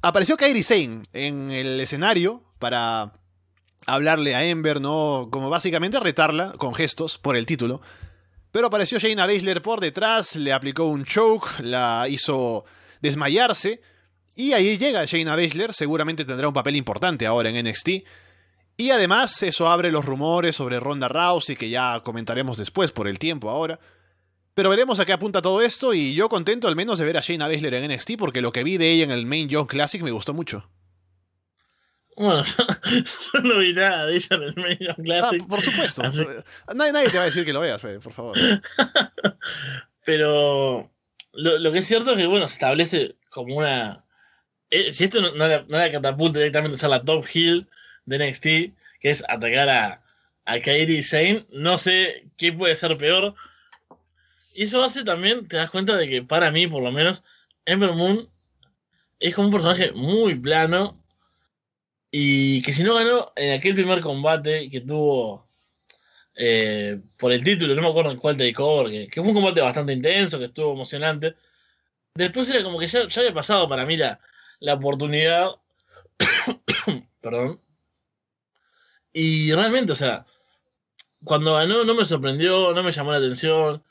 apareció Kairi Sane en el escenario para hablarle a Ember, ¿no? Como básicamente retarla con gestos por el título. Pero apareció Shayna Baszler por detrás, le aplicó un choke, la hizo desmayarse. Y ahí llega Shayna Baszler, seguramente tendrá un papel importante ahora en NXT. Y además eso abre los rumores sobre Ronda Rousey, que ya comentaremos después por el tiempo ahora. Pero veremos a qué apunta todo esto y yo contento al menos de ver a Shayna Baszler en NXT porque lo que vi de ella en el Main Young Classic me gustó mucho. Bueno, yo no vi nada de ella en el Young Classic. Ah, por supuesto. Nadie, te va a decir que lo veas, por favor. Pero lo, que es cierto es que, bueno, se establece como una eh, si esto no, era, no catapulta directamente a ser la top hill de NXT, que es atacar a, a Kairi y Zane, no sé qué puede ser peor. Y eso hace también, te das cuenta de que para mí, por lo menos, Ember Moon es como un personaje muy plano. Y que si no ganó en aquel primer combate que tuvo eh, por el título, no me acuerdo en cuál takeover, que, que fue un combate bastante intenso, que estuvo emocionante. Después era como que ya, ya había pasado para mí la, la oportunidad. Perdón. Y realmente, o sea, cuando ganó no me sorprendió, no me llamó la atención.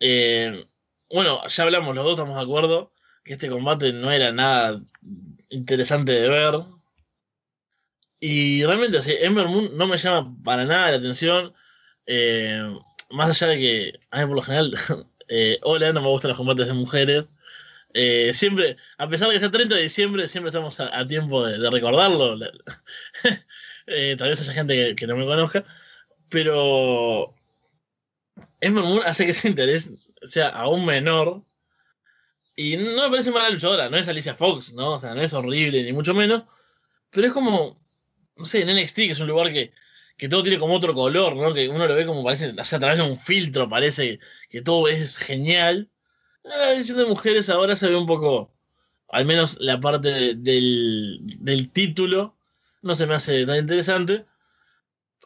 Eh, bueno, ya hablamos, los dos estamos de acuerdo que este combate no era nada interesante de ver. Y realmente, así, Ember Moon no me llama para nada la atención. Eh, más allá de que, a mí por lo general, eh, hola, no me gustan los combates de mujeres. Eh, siempre, a pesar de que sea 30 de diciembre, siempre estamos a, tiempo de, recordarlo. tal vez haya gente que, no me conozca. Pero Ember Moon hace que ese interés sea aún menor. Y no me parece mala luchadora, no es Alicia Fox, ¿no? O sea, no es horrible, ni mucho menos. Pero es como, no sé, en NXT, que es un lugar que, que todo tiene como otro color, ¿no? Que uno lo ve como parece, o sea, a través de un filtro, parece que todo es genial. La edición de mujeres ahora se ve un poco, al menos la parte del, del título, no se me hace tan interesante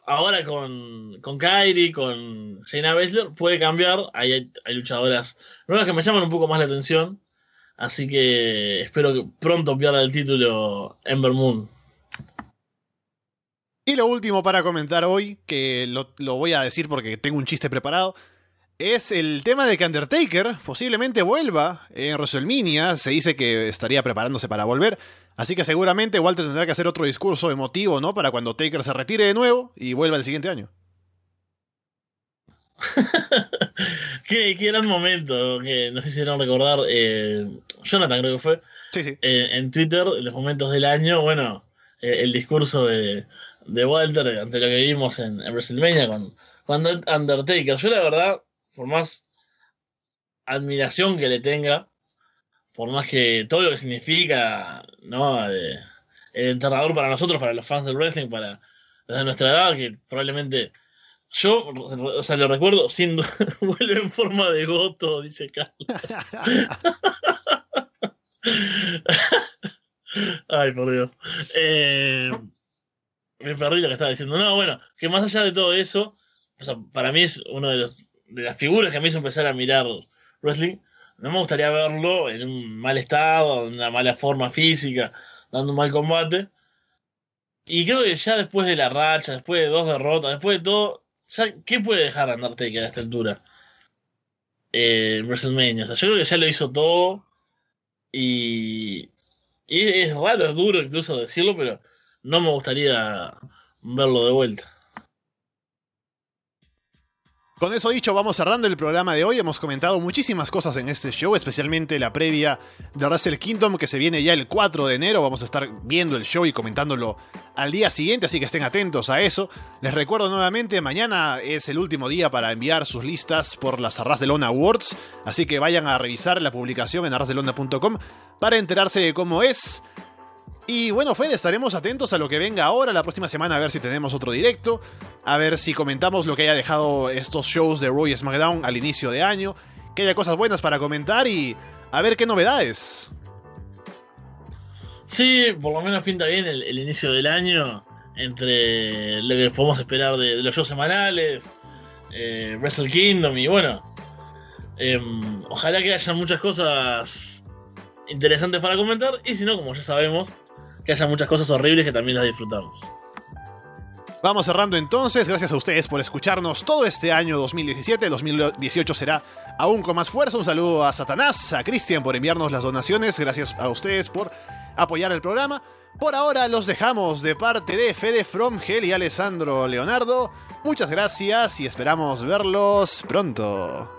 ahora con, con Kairi, con Shayna Baszler, puede cambiar. Hay, hay luchadoras nuevas que me llaman un poco más la atención. Así que espero que pronto pierda el título Ember Moon. Y lo último para comentar hoy, que lo, lo, voy a decir porque tengo un chiste preparado, es el tema de que Undertaker posiblemente vuelva en WrestleMania. Se dice que estaría preparándose para volver. Así que seguramente Walter tendrá que hacer otro discurso emotivo, ¿no? Para cuando Taker se retire de nuevo y vuelva el siguiente año. qué, gran momento que nos hicieron recordar. Eh, Jonathan creo que fue. Sí, sí. Eh, en Twitter, los momentos del año, bueno, el discurso de, de, Walter ante lo que vimos en, en WrestleMania con, con Undertaker. Yo la verdad por más admiración que le tenga, por más que todo lo que significa, ¿no? el enterrador para nosotros, para los fans del wrestling, para nuestra edad, que probablemente yo, o sea, lo recuerdo siendo vuelve en forma de goto, dice Carlos. Ay, por Dios. Eh, perdí lo que estaba diciendo. No, bueno, que más allá de todo eso, o sea, para mí es uno de las figuras que me hizo empezar a mirar wrestling, no me gustaría verlo en un mal estado, en una mala forma física, dando un mal combate. Y creo que ya después de la racha, después de dos derrotas, después de todo, ¿qué puede dejar Undertaker a esta altura? Eh, WrestleMania. O sea, yo creo que ya lo hizo todo. Y, y es raro, es duro incluso decirlo, pero no me gustaría verlo de vuelta. Con eso dicho, vamos cerrando el programa de hoy. Hemos comentado muchísimas cosas en este show, especialmente la previa de Wrestle Kingdom que se viene ya el 4 de enero. Vamos a estar viendo el show y comentándolo al día siguiente, así que estén atentos a eso. Les recuerdo nuevamente, mañana es el último día para enviar sus listas por las Arras de Lona Awards, así que vayan a revisar la publicación en arrasdelona.com para enterarse de cómo es. Y bueno, Fede, estaremos atentos a lo que venga ahora, la próxima semana, a ver si tenemos otro directo, a ver si comentamos lo que haya dejado estos shows de Roy SmackDown al inicio de año, que haya cosas buenas para comentar y a ver qué novedades. Sí, por lo menos pinta bien el, inicio del año, entre lo que podemos esperar de, los shows semanales, eh, Wrestle Kingdom y bueno, em, ojalá que haya muchas cosas interesantes para comentar y si no, como ya sabemos, que haya muchas cosas horribles que también las disfrutamos. Vamos cerrando entonces, gracias a ustedes por escucharnos todo este año 2017, 2018 será aún con más fuerza. Un saludo a Satanás, a Cristian por enviarnos las donaciones, gracias a ustedes por apoyar el programa. Por ahora los dejamos de parte de Fede From Hell y Alessandro Leonardo. Muchas gracias y esperamos verlos pronto.